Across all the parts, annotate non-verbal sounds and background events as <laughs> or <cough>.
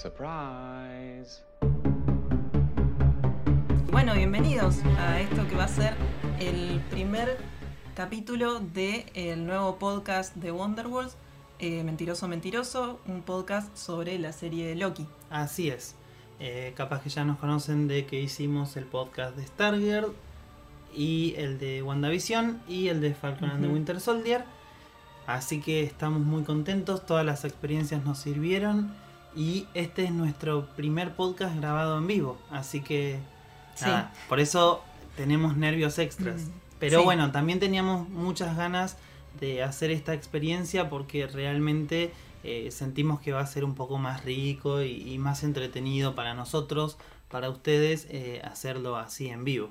Surprise. Bueno, bienvenidos a esto que va a ser el primer capítulo del nuevo podcast de Wonderworld, eh, Mentiroso Mentiroso, un podcast sobre la serie de Loki. Así es. Eh, capaz que ya nos conocen de que hicimos el podcast de Stargirl y el de WandaVision y el de Falcon and the. Winter Soldier. Así que estamos muy contentos, todas las experiencias nos sirvieron y este es nuestro primer podcast grabado en vivo. Así que Sí. por eso tenemos nervios extras. Mm, Pero sí. bueno, también teníamos muchas ganas de hacer esta experiencia porque realmente eh, sentimos que va a ser un poco más rico y, y más entretenido para nosotros, para ustedes, eh, hacerlo así en vivo.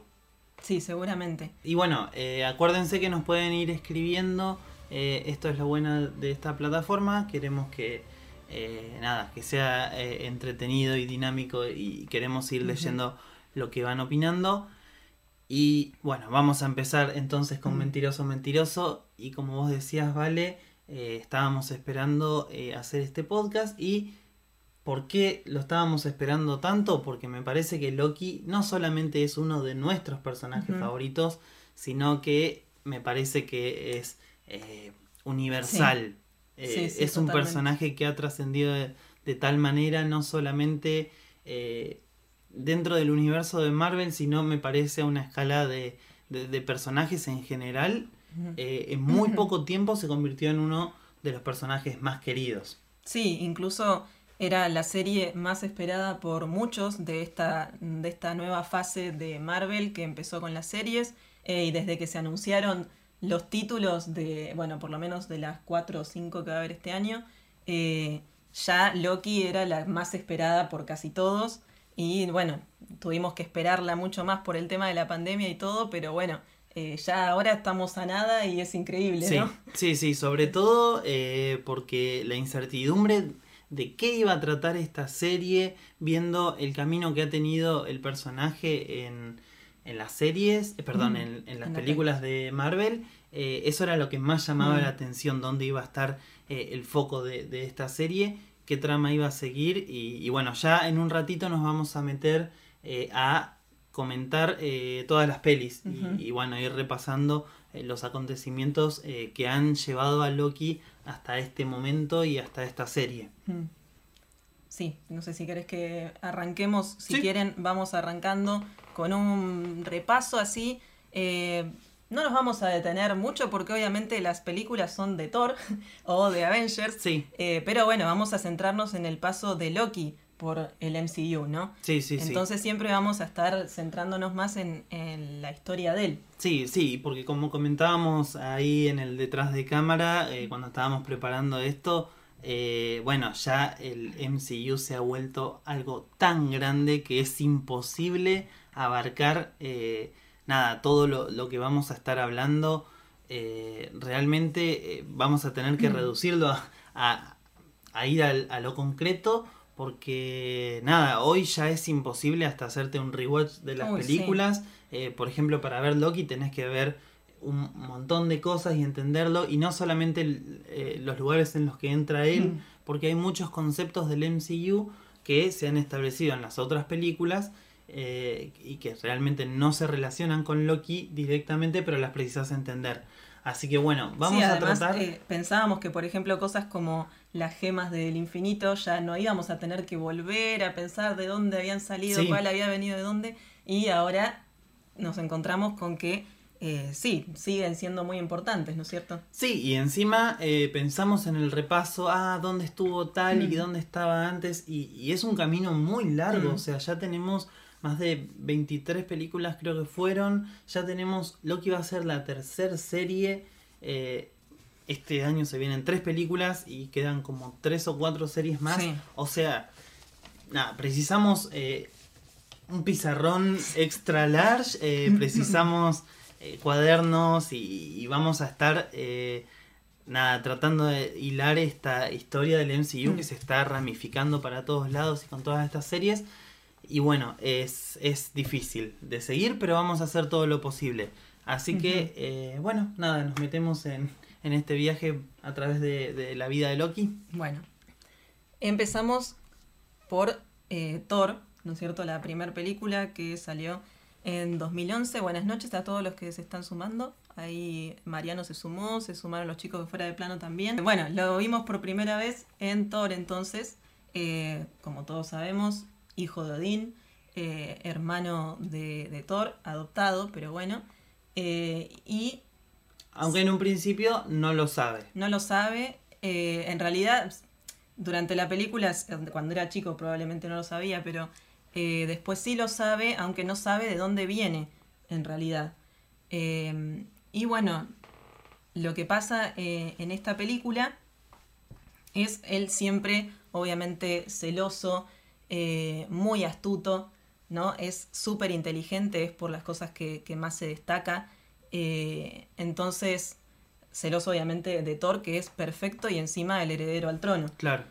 Sí, seguramente. Y bueno, eh, acuérdense que nos pueden ir escribiendo. esto es lo bueno de esta plataforma. Queremos que eh, nada, que sea eh, entretenido y dinámico y queremos ir leyendo lo que van opinando. Y bueno, vamos a empezar entonces con Mm. Mentiroso Mentiroso. Y como vos decías, Vale, eh, estábamos esperando hacer este podcast. ¿Y por qué lo estábamos esperando tanto? Porque me parece que Loki no solamente es uno de nuestros personajes favoritos, sino que me parece que es universal. Eh, Sí, sí, es un personaje que ha trascendido de, de tal manera, no solamente eh, dentro del universo de Marvel, sino me parece a una escala de, de- de personajes en general. Eh, en muy poco tiempo se convirtió en uno de los personajes más queridos. Sí, incluso era la serie más esperada por muchos de esta, de esta nueva fase de Marvel que empezó con las series eh, y desde que se anunciaron los títulos de, bueno, por lo menos de las cuatro o cinco que va a haber este año, eh, ya Loki era la más esperada por casi todos y bueno, tuvimos que esperarla mucho más por el tema de la pandemia y todo, pero bueno, eh, ya ahora estamos a nada y es increíble, Sí, ¿no? sí, sí, sobre todo eh, porque la incertidumbre de qué iba a tratar esta serie, viendo el camino que ha tenido el personaje en, en las series, eh, perdón, Mm, en, en las en la películas de Marvel, eh, eso era lo que más llamaba Mm. la atención, dónde iba a estar eh, el foco de, de esta serie, qué trama iba a seguir, y, y bueno, ya en un ratito nos vamos a meter eh, a comentar eh, todas las pelis y- bueno, ir repasando los acontecimientos eh, que han llevado a Loki hasta este momento y hasta esta serie. Mm. Sí, no sé si querés que arranquemos. Si Sí. quieren, vamos arrancando con un repaso así. Eh, no nos vamos a detener mucho porque obviamente las películas son de Thor <laughs> o de Avengers. Sí, Eh, pero bueno, vamos a centrarnos en el paso de Loki por el MCU, ¿no? sí, sí, sí. Entonces siempre vamos a estar centrándonos más en, en la historia de él. Sí, sí, porque como comentábamos ahí en el detrás de cámara, eh, cuando estábamos preparando esto, eh, bueno, ya el MCU se ha vuelto algo tan grande que es imposible abarcar eh, nada, todo lo, lo que vamos a estar hablando. eh, realmente vamos a tener que Mm. reducirlo a, a- a ir al- a lo concreto. Porque nada, hoy ya es imposible hasta hacerte un rewatch de las Uy, películas. Por ejemplo, para ver Loki tenés que ver un montón de cosas y entenderlo. Y no solamente eh, los lugares en los que entra él, Mm. porque hay muchos conceptos del MCU que se han establecido en las otras películas eh, y que realmente no se relacionan con Loki directamente, pero las precisas entender. Así que bueno, vamos Sí, a tratar. eh, pensábamos que, por ejemplo, cosas como las gemas del infinito ya no íbamos a tener que volver a pensar de dónde habían salido, Sí. cuál había venido de dónde, y ahora nos encontramos con que eh, sí, siguen siendo muy importantes, ¿no es cierto? Sí, y encima eh, pensamos en el repaso, ah, dónde estuvo tal y Mm. dónde estaba antes, y, y es un camino muy largo, Mm. o sea, ya tenemos más de 23 películas creo que fueron, ya tenemos lo que iba a ser la tercera serie, eh, este año se vienen tres películas y quedan como tres o cuatro series más, Sí. o sea, nada, precisamos eh, un pizarrón extra large, <laughs> precisamos eh, cuadernos y, y vamos a estar eh, nada tratando de hilar esta historia del MCU que Mm. se está ramificando para todos lados y con todas estas series. Y bueno, es, es difícil de seguir, pero vamos a hacer todo lo posible. Así que, eh, bueno, nada, nos metemos en, en este viaje a través de, de la vida de Loki. Bueno, empezamos por Thor, ¿no es cierto? La primera película que salió en 2011. Buenas noches a todos los que se están sumando. Ahí Mariano se sumó, se sumaron los chicos de fuera de plano también. Bueno, lo vimos por primera vez en Thor entonces, eh, como todos sabemos, hijo de Odín, eh, hermano de, Thor, adoptado, pero bueno. Eh, y... Aunque en un principio no lo sabe. No lo sabe. en realidad, durante la película, cuando era chico probablemente no lo sabía, pero después sí lo sabe, aunque no sabe de dónde viene, en realidad. Y bueno, lo que pasa eh, en esta película es él siempre, obviamente, celoso, eh, muy astuto, ¿no? Es súper inteligente, es por las cosas que, más se destaca. Eh, entonces, celoso obviamente de Thor, que es perfecto y encima el heredero al trono. Claro.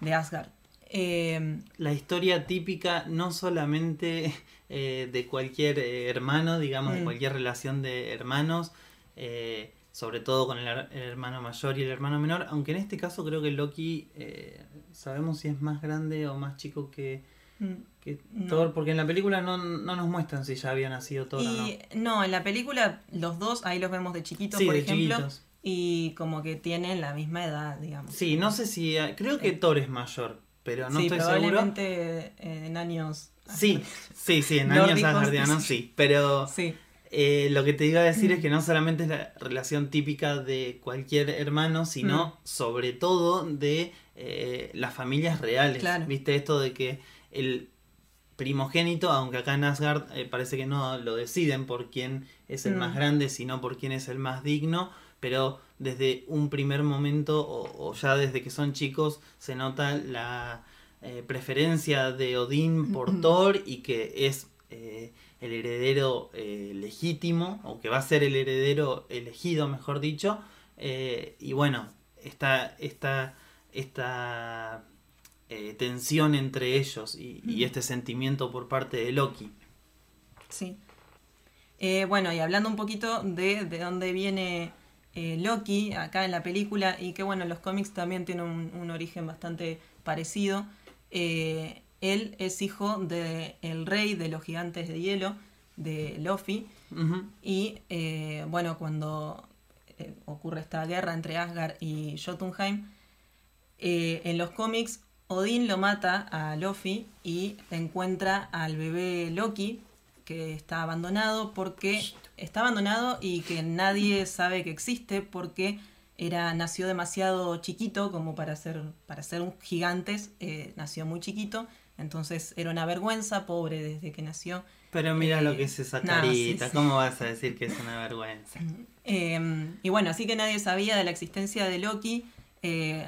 De Asgard. La historia típica no solamente <laughs> de cualquier hermano, digamos, de mm. cualquier relación de hermanos, eh, sobre todo con el, hermano mayor y el hermano menor, aunque en este caso creo que Loki, eh, sabemos si es más grande o más chico que, mm, Thor, porque en la película no, nos muestran si ya había nacido Thor o no. No, en la película los dos, ahí los vemos de chiquitos, por ejemplo. Y como que tienen la misma edad, digamos. Sí, no sé si. Creo que Thor es mayor, pero no estoy probablemente en años. Sí, sí, sí, en años asgardianos sí, pero. Sí. Eh, lo que te iba a decir es que no solamente es la relación típica de cualquier hermano, sino mm. sobre todo de eh, las familias reales. ¿Viste esto de que el primogénito, aunque acá en Asgard eh, parece que no lo deciden por quién es el más mm. grande, sino por quién es el más digno, pero desde un primer momento o, ya desde que son chicos se nota la preferencia de Odín por Thor y que es el heredero eh, legítimo, o que va a ser el heredero elegido, mejor dicho. Eh, y bueno, está esta, esta eh, tensión entre ellos y, este sentimiento por parte de Loki. Sí. bueno, y hablando un poquito de, de dónde viene Loki acá en la película, y que bueno, los cómics también tienen un, origen bastante parecido. Él es hijo del el rey de los gigantes de hielo, de Lofi. Y eh, bueno, cuando eh, ocurre esta guerra entre Asgard y Jotunheim, eh, en los cómics Odín lo mata a Lofi y encuentra al bebé Loki, que está abandonado porque está abandonado y que nadie sabe que existe porque era, nació demasiado chiquito como para ser, para ser un gigantes, nació muy chiquito entonces era una vergüenza, pobre desde que nació. Pero mira lo que es esa carita, ¿cómo vas a decir que es una vergüenza? Em, y bueno, así que nadie sabía de la existencia de Loki. Eh,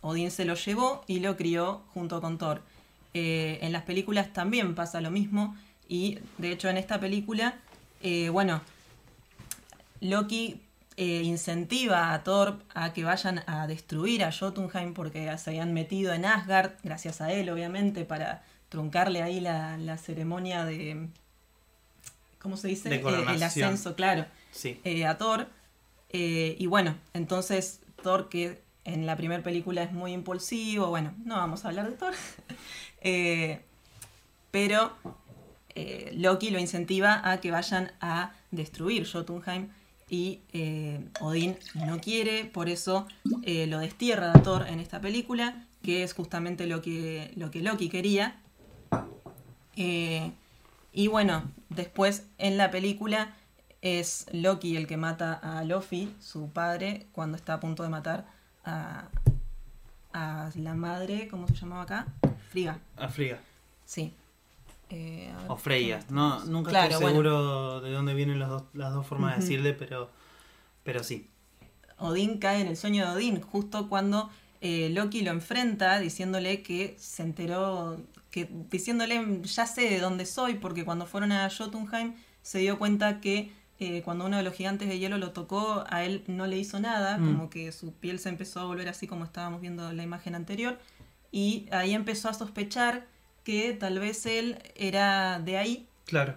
Odín se lo llevó y lo crió junto con Thor. Eh, en las películas también pasa lo mismo y de hecho en esta película, eh, bueno, Loki eh, incentiva a Thor a que vayan a destruir a Jotunheim porque se habían metido en Asgard, gracias a él obviamente, para truncarle ahí la, ceremonia de... ¿Cómo se dice? Eh, el ascenso, claro. Sí. A Thor. y bueno, entonces Thor, que en la primera película es muy impulsivo, bueno, no vamos a hablar de Thor, <laughs> pero Loki lo incentiva a que vayan a destruir Jotunheim y eh, Odín no quiere, por eso eh, lo destierra a Thor en esta película, que es justamente lo que, lo que Loki quería. Eh, y bueno, después en la película es Loki el que mata a Lofi, su padre, cuando está a punto de matar a, a la madre, ¿cómo se llamaba acá? Friga. A Friga. Sí. Eh, o Freya. No, nunca estoy seguro de dónde vienen las dos, las dos formas de decirle, pero, pero sí. Odín cae en el sueño de Odín, justo cuando eh, Loki lo enfrenta diciéndole que se enteró, que diciéndole ya sé de dónde soy, porque cuando fueron a Jotunheim se dio cuenta que eh, cuando uno de los gigantes de hielo lo tocó, a él no le hizo nada, mm. como que su piel se empezó a volver así como estábamos viendo en la imagen anterior, y ahí empezó a sospechar que tal vez él era de ahí. Claro.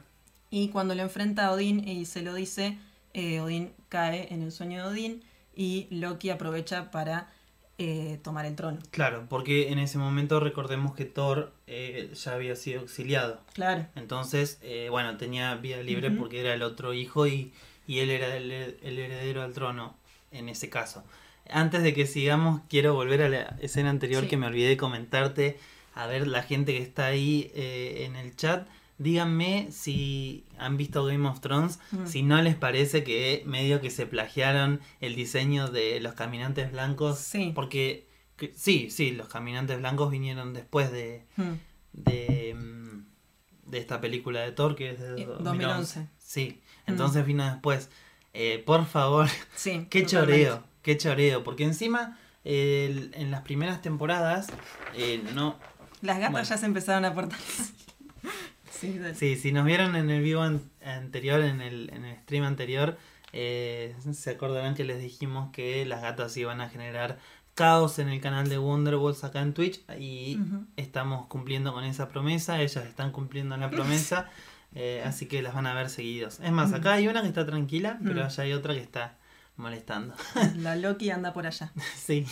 Y cuando lo enfrenta a Odín y se lo dice, eh, Odín cae en el sueño de Odín y Loki aprovecha para eh, tomar el trono. Claro, porque en ese momento recordemos que Thor eh, ya había sido exiliado. Claro. Entonces, eh, bueno, tenía vía libre porque era el otro hijo y, y él era el, el heredero al trono en ese caso. Antes de que sigamos, quiero volver a la escena anterior Sí. que me olvidé de comentarte. A ver, la gente que está ahí eh, en el chat, díganme si han visto Game of Thrones, Mm. si no les parece que medio que se plagiaron el diseño de los caminantes blancos. Sí. Porque, que- sí, sí, los caminantes blancos vinieron después de, Mm. de, mm, de esta película de Thor que es de Eh, 2011. 2011. Sí, entonces vino después. Eh, por favor, <laughs> Sí. qué totalmente. choreo, qué choreo, porque encima en las primeras temporadas eh, no... Las gatas Bueno. ya se empezaron a portar. <laughs> sí. Sí, si nos vieron en el vivo an- anterior, en el, en el stream anterior, eh, se acordarán que les dijimos que las gatas iban a generar caos en el canal de Wonderballs acá en Twitch y estamos cumpliendo con esa promesa, ellas están cumpliendo la <laughs> promesa, eh, así que las van a ver seguidos. Es más, acá hay una que está tranquila, pero Mm. allá hay otra que está molestando. La Loki anda por allá. <laughs> sí.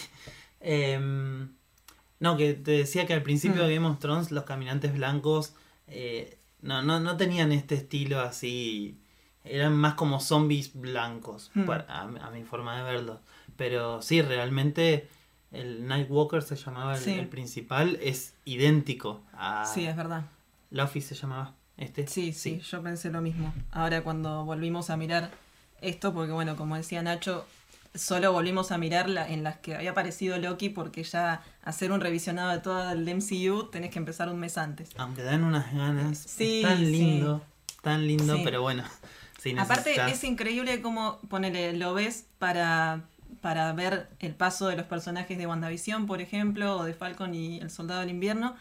Em, no, que te decía que al principio Mm. de Game of Thrones los caminantes blancos eh, no, no, no tenían este estilo así, eran más como zombies blancos, Mm. para- a, a mi forma de verlo. Pero sí, realmente el Nightwalker se llamaba el, Sí. el principal, es idéntico a... Sí, es verdad. Luffy se llamaba este. Sí, sí, yo pensé lo mismo. Ahora cuando volvimos a mirar esto, porque bueno, como decía Nacho, solo volvimos a mirar la, en las que había aparecido Loki, porque ya hacer un revisionado de todo el MCU tenés que empezar un mes antes. Aunque dan unas ganas. Sí, es tan sí. lindo, tan lindo, Sí. pero bueno. Si Aparte es increíble cómo ponele, lo ves para, para ver el paso de los personajes de WandaVision, por ejemplo, o de Falcon y el Soldado del Invierno,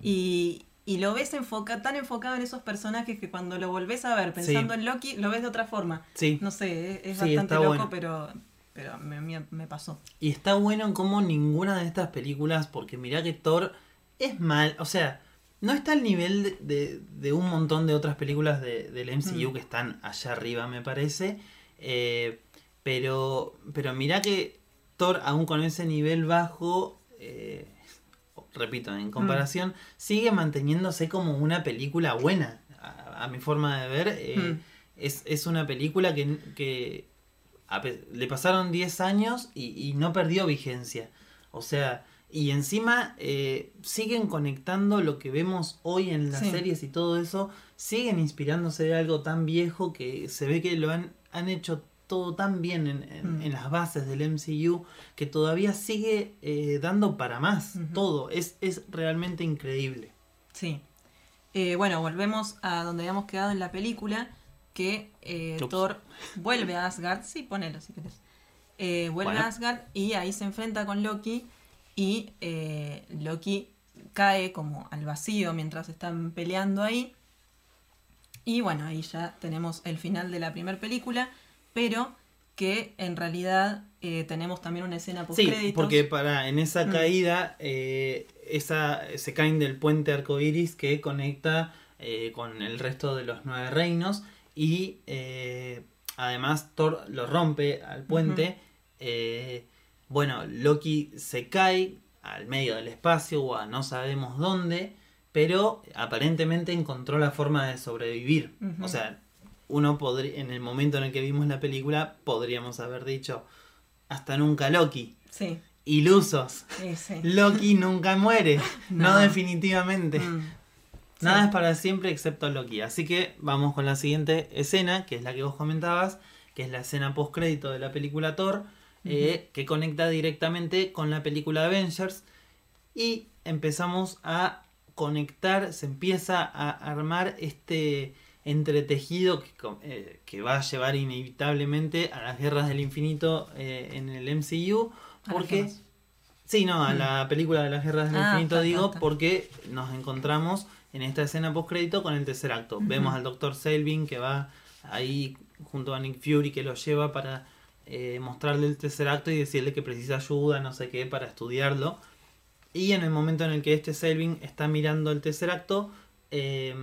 y, y lo ves enfoca, tan enfocado en esos personajes que cuando lo volvés a ver pensando Sí. en Loki, lo ves de otra forma. Sí. No sé, es, es Sí, bastante loco, bueno. pero, pero me, me- me pasó. Y está bueno como ninguna de estas películas, porque mirá que Thor es mal, o sea, no está al nivel de, de- de un montón de otras películas de- del MCU Mm. que están allá arriba, me parece. eh, pero, pero mirá que Thor, aún con ese nivel bajo, eh, repito, en comparación, sigue manteniéndose como una película buena, a, a mi forma de ver. eh, Mm. es, es una película que, que le pasaron 10 años y, y no perdió vigencia. O sea, y encima eh, siguen conectando lo que vemos hoy en las Sí. series y todo eso, siguen inspirándose de algo tan viejo que se ve que lo han, han hecho todo tan bien en, en- Mm. en las bases del MCU que todavía sigue eh, dando para más. Todo, es, es realmente increíble. Sí. Eh, bueno, volvemos a donde habíamos quedado en la película, que eh. Thor vuelve a Asgard, sí, ponelo si querés. Eh, vuelve Bueno. a Asgard y ahí se enfrenta con Loki y eh, Loki cae como al vacío mientras están peleando ahí. Y bueno, ahí ya tenemos el final de la primera película, pero que en realidad eh, tenemos también una escena post Sí, porque para en esa Mm. caída eh, esa, se caen del puente arcoíris que conecta eh, con el resto de los nueve reinos y eh, además Thor lo rompe al puente. eh, bueno, Loki se cae al medio del espacio o a no sabemos dónde, pero aparentemente encontró la forma de sobrevivir. O sea, uno podría, en el momento en el que vimos la película, podríamos haber dicho, hasta nunca Loki. Sí, Ilusos. sí, sí. Loki nunca muere. <laughs> No, No. definitivamente. Mm. Nada Sí. es para siempre excepto Loki. Así que vamos con la siguiente escena, que es la que vos comentabas, que es la escena post crédito de la película Thor, eh, que conecta directamente con la película Avengers. Y empezamos a conectar, se empieza a armar este entretejido que, eh, que va a llevar inevitablemente a las guerras del infinito eh, en el MCU. Porque. Sí, no, a Mm. la película de las guerras del Ah, infinito está, digo está. porque nos encontramos en esta escena post crédito con el tercer acto. Vemos al doctor Selvin que va ahí junto a Nick Fury que lo lleva para eh, mostrarle el tercer acto y decirle que precisa ayuda, no sé qué, para estudiarlo. Y en el momento en el que este Selvin está mirando el tercer acto, eh,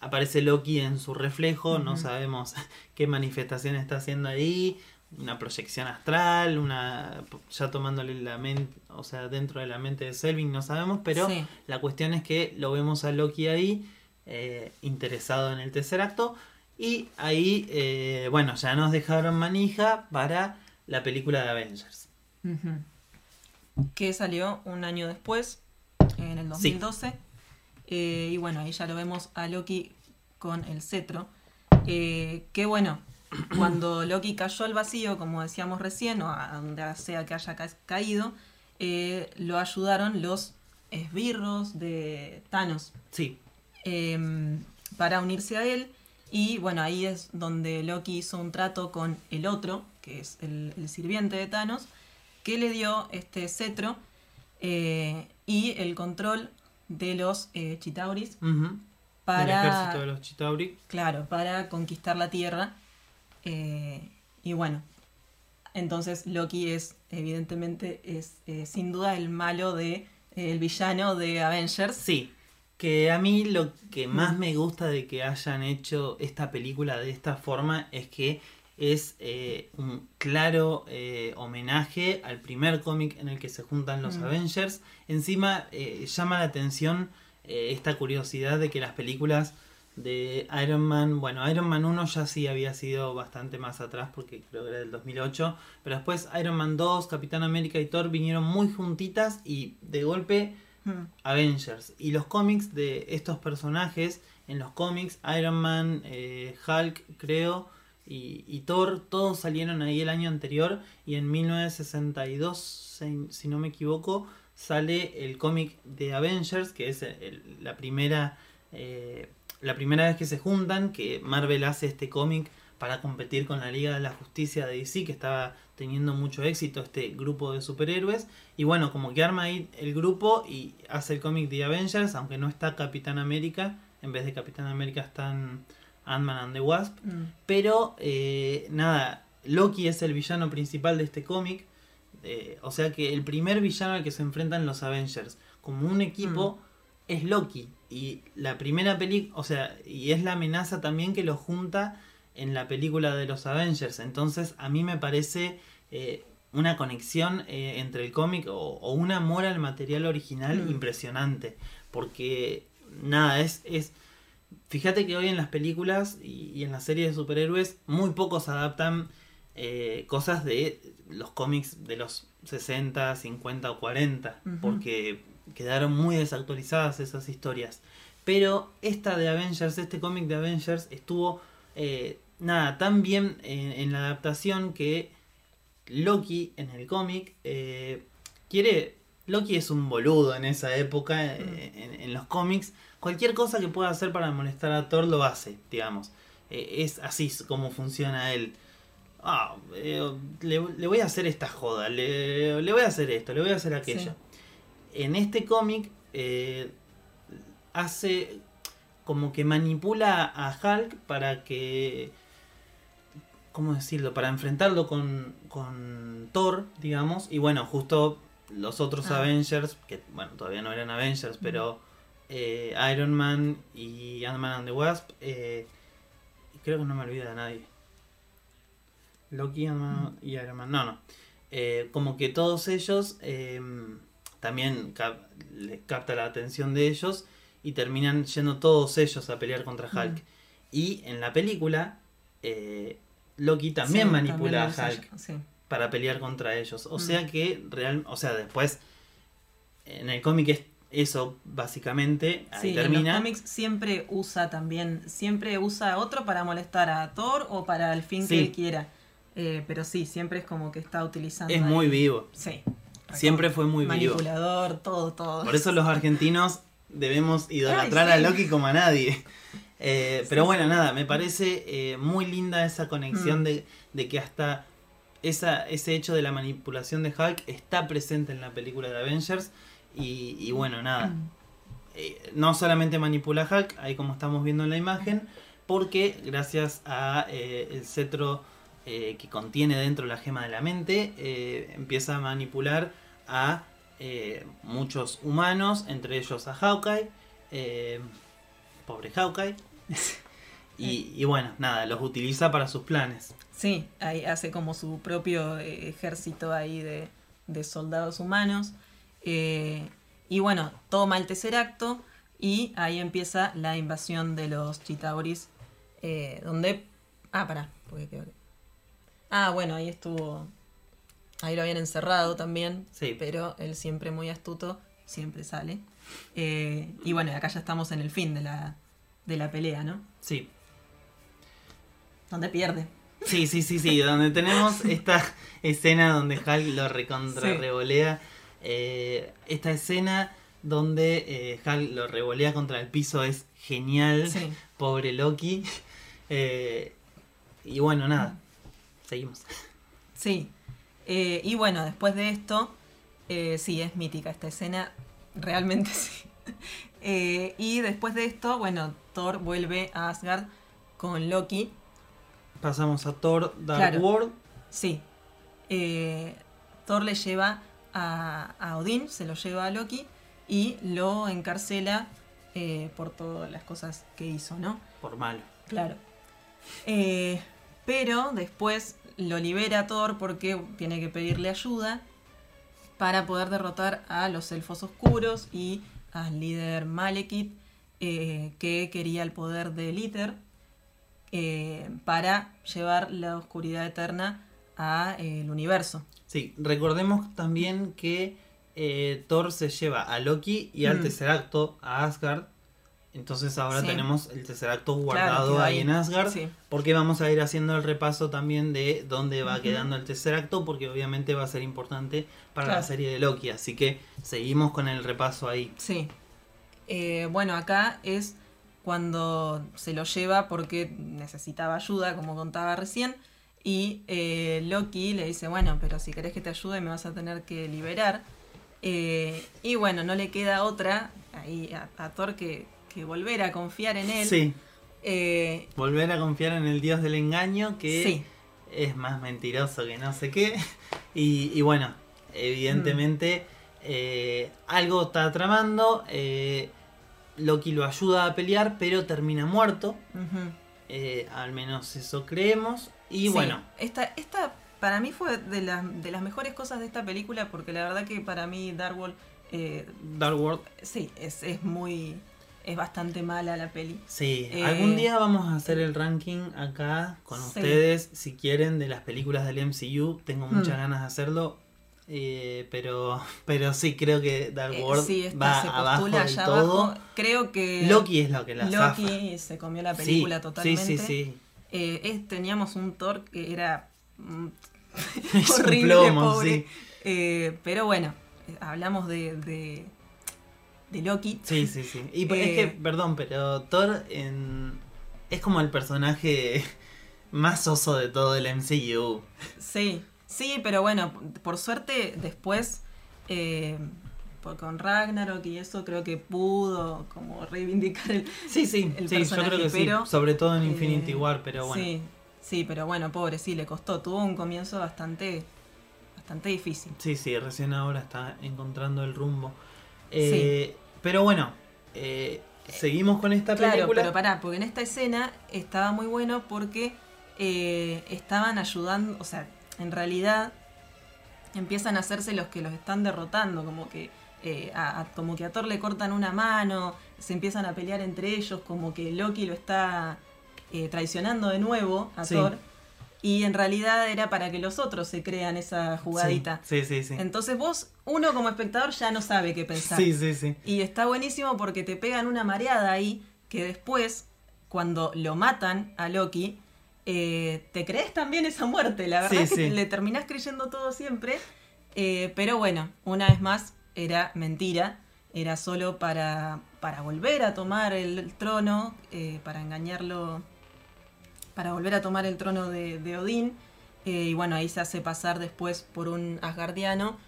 aparece Loki en su reflejo, no sabemos <laughs> qué manifestación está haciendo ahí, una proyección astral, una ya tomándole la mente, o sea, dentro de la mente de Selvin, no sabemos, pero la cuestión es que lo vemos a Loki ahí, eh, interesado en el tercer acto, y ahí, eh, bueno, ya nos dejaron manija para la película de Avengers. Que salió un año después, en el 2012. Eh, y bueno, ahí ya lo vemos a Loki con el cetro. que bueno, <clears throat> cuando Loki cayó al vacío, como decíamos recién, o a donde sea que haya caído, eh, lo ayudaron los esbirros de Thanos. Sí. Em, para unirse a él. Y bueno, ahí es donde Loki hizo un trato con el otro, que es el, sirviente de Thanos, que le dio este cetro eh, y el control de los eh, Chitauris. Para, el ejército de los Chitauri. Claro, para conquistar la Tierra eh, y bueno, entonces Loki es, evidentemente, es eh, sin duda el malo de, el villano de Avengers. Sí, que a mí lo que más me gusta de que hayan hecho esta película de esta forma es que es eh, un claro homenaje al primer cómic en el que se juntan los Avengers. Encima llama la atención esta curiosidad de que las películas de Iron Man. Bueno, Iron Man 1 ya sí había sido bastante más atrás porque creo que era del 2008. Pero después Iron Man 2, Capitán América y Thor vinieron muy juntitas y de golpe hmm. Avengers. Y los cómics de estos personajes, en los cómics, Iron Man, eh, Hulk creo y, Thor, todos salieron ahí el año anterior y en 1962, si, no me equivoco, sale el cómic de Avengers, que es la primera... Eh, la primera vez que se juntan, que Marvel hace este cómic para competir con la Liga de la Justicia de DC, que estaba teniendo mucho éxito este grupo de superhéroes. Y bueno, como que arma ahí el grupo y hace el cómic de Avengers, aunque no está Capitán América, en vez de Capitán América están Ant-Man and the Wasp. Mm. Pero eh, nada, Loki es el villano principal de este cómic. Eh, o sea que el primer villano al que se enfrentan los Avengers como un equipo mm. Es Loki. Y la primera película, o sea, y es la amenaza también que lo junta en la película de los Avengers. Entonces, a mí me parece eh, una conexión eh, entre el cómic o, un amor al material original mm. impresionante. Porque, nada, es, es. Fíjate que hoy en las películas y, en las series de superhéroes, muy pocos adaptan eh, cosas de los cómics de los 60, 50 o 40. Porque quedaron muy desactualizadas esas historias. Pero esta de Avengers, este cómic de Avengers, estuvo eh, nada, tan bien en, la adaptación que Loki en el cómic eh, quiere. Loki es un boludo en esa época, eh, mm. en, los cómics. Cualquier cosa que pueda hacer para molestar a Thor lo hace, digamos. es así como funciona él. Ah, le, voy a hacer esta joda, le, voy a hacer esto, le voy a hacer aquello en este cómic eh, hace como que manipula a Hulk para que ¿cómo decirlo? Para enfrentarlo con, con Thor, digamos. Y bueno, justo los otros ah. Avengers, que bueno, todavía no eran Avengers, pero eh, Iron Man y Ant-Man and the Wasp, eh, creo que no me olvida de nadie. Loki, Ant-Man y Iron Man, no, no. como que todos ellos también le capta la atención de ellos y terminan yendo todos ellos a pelear contra Hulk. Y en la película, eh, Loki también manipula a Hulk para pelear contra ellos. O sea que, real, o sea, después, en el cómic es eso, básicamente, ahí termina. En los cómics siempre usa también, siempre usa a otro para molestar a Thor o para el fin que él quiera. Eh, pero sí, siempre es como que está utilizando. Es muy vivo. Sí. Siempre fue muy Manipulador, todo, todo. Por eso los argentinos debemos idolatrar a Loki como a nadie. Eh, pero bueno, nada, me parece eh, muy linda esa conexión mm. de, que hasta esa, ese hecho de la manipulación de Hulk está presente en la película de Avengers. Y, bueno, nada. Mm. Eh, no solamente manipula a Hulk, ahí como estamos viendo en la imagen, porque gracias a el cetro eh, que contiene dentro la gema de la mente, eh, empieza a manipular a eh, muchos humanos, entre ellos a Hawkeye, pobre Hawkeye, <laughs> Y, y bueno, nada, los utiliza para sus planes. Sí, ahí hace como su propio ejército ahí de, de soldados humanos. Y bueno, toma el tercer acto y ahí empieza la invasión de los Chitauris. eh, donde. Ah, pará, porque creo que. Ah, bueno, ahí estuvo. Ahí lo habían encerrado también. Sí. Pero él siempre muy astuto, siempre sale. Eh, y bueno, acá ya estamos en el fin de la, de la pelea, ¿no? Sí, Donde pierde. Sí, sí, sí, sí, donde tenemos <laughs> esta escena donde Hulk lo recontra Sí. revolea. eh, esta escena donde eh, Hulk lo revolea contra el piso es genial. Sí. Pobre Loki. Eh, y bueno, nada. Seguimos. Sí. Eh, y bueno, después de esto, eh, sí, es mítica esta escena. Realmente <laughs> sí. Eh, y después de esto, bueno, Thor vuelve a Asgard con Loki. Pasamos a Thor Dark Claro. World. Sí. Eh, Thor le lleva a, a Odín, se lo lleva a Loki y lo encarcela eh, por todas las cosas que hizo, ¿no? Por malo. Claro. Eh, pero después lo libera Thor porque tiene que pedirle ayuda para poder derrotar a los elfos oscuros y al líder Malekith eh, que quería el poder del Iter eh, para llevar la oscuridad eterna al universo. Sí, recordemos también que eh, Thor se lleva a Loki y al Mm. Tesseracto a Asgard. Entonces ahora Sí. tenemos el Tesseracto Claro, guardado ahí ahí. en Asgard. Sí. Porque vamos a ir haciendo el repaso también de dónde va quedando el tercer acto, porque obviamente va a ser importante para la serie de Loki. Así que seguimos con el repaso ahí. Sí. Eh, bueno, acá es cuando se lo lleva porque necesitaba ayuda, como contaba recién. Y eh, Loki le dice, bueno, pero si querés que te ayude me vas a tener que liberar. Eh, y bueno, no le queda otra ahí a, a Thor que, que volver a confiar en él. Sí, Eh, volver a confiar en el dios del engaño, que sí, es más mentiroso que no sé qué. <laughs> Y, y bueno, evidentemente Mm. eh, algo está tramando. eh, Loki lo ayuda a pelear, pero termina muerto. al menos eso creemos. Y Sí, bueno, Esta, esta para mí fue de, las de las mejores cosas de esta película porque la verdad que para mí Dark World, Dark World sí, es, es muy... Es bastante mala la peli. Sí, Eh, algún día vamos a hacer el ranking acá con Sí. ustedes, si quieren, de las películas del MCU. Tengo muchas Mm. ganas de hacerlo, eh, pero <laughs> pero sí, creo que Dark Eh, World sí, esta va se abajo del allá todo. abajo. Creo que Loki es lo que la zafa. Loki se comió la película Sí, totalmente. Sí, sí, sí. Eh, es- teníamos un Thor que era mm, <laughs> horrible, plomo, pobre. sí. Eh, pero bueno, eh, hablamos de, de, de Loki. Sí, sí, sí. Y Eh, es que, perdón, pero Thor en- es como el personaje más oso de todo el MCU. Sí, sí, pero bueno, por suerte después, eh, por- con Ragnarok y eso, creo que pudo como reivindicar el... Sí, sí, El sí, yo creo personaje, que pero, sí. Sobre todo en eh, Infinity War, pero bueno. Sí, sí, pero bueno, pobre, sí, le costó. Tuvo un comienzo bastante, bastante difícil. Sí, sí, recién ahora está encontrando el rumbo. Eh, Pero bueno, eh, seguimos con esta Claro, película. pero pará, porque en esta escena estaba muy bueno porque eh, estaban ayudando, o sea, en realidad empiezan a hacerse los que los están derrotando, como que eh, a, a- como que a Thor le cortan una mano, se empiezan a pelear entre ellos, como que Loki lo está eh, traicionando de nuevo a Sí. Thor. Y en realidad era para que los otros se crean esa jugadita. Sí, sí, sí. Entonces vos, uno como espectador ya no sabe qué pensar. Sí, sí, sí. Y está buenísimo porque te pegan una mareada ahí que después, cuando lo matan a Loki, eh, te crees también esa muerte. La verdad Sí, es que sí. le terminás creyendo todo siempre. Eh, pero bueno, una vez más, era mentira. Era solo para, para volver a tomar el, trono, eh, para engañarlo, para volver a tomar el trono de, de Odín. Eh, y bueno, ahí se hace pasar después por un asgardiano.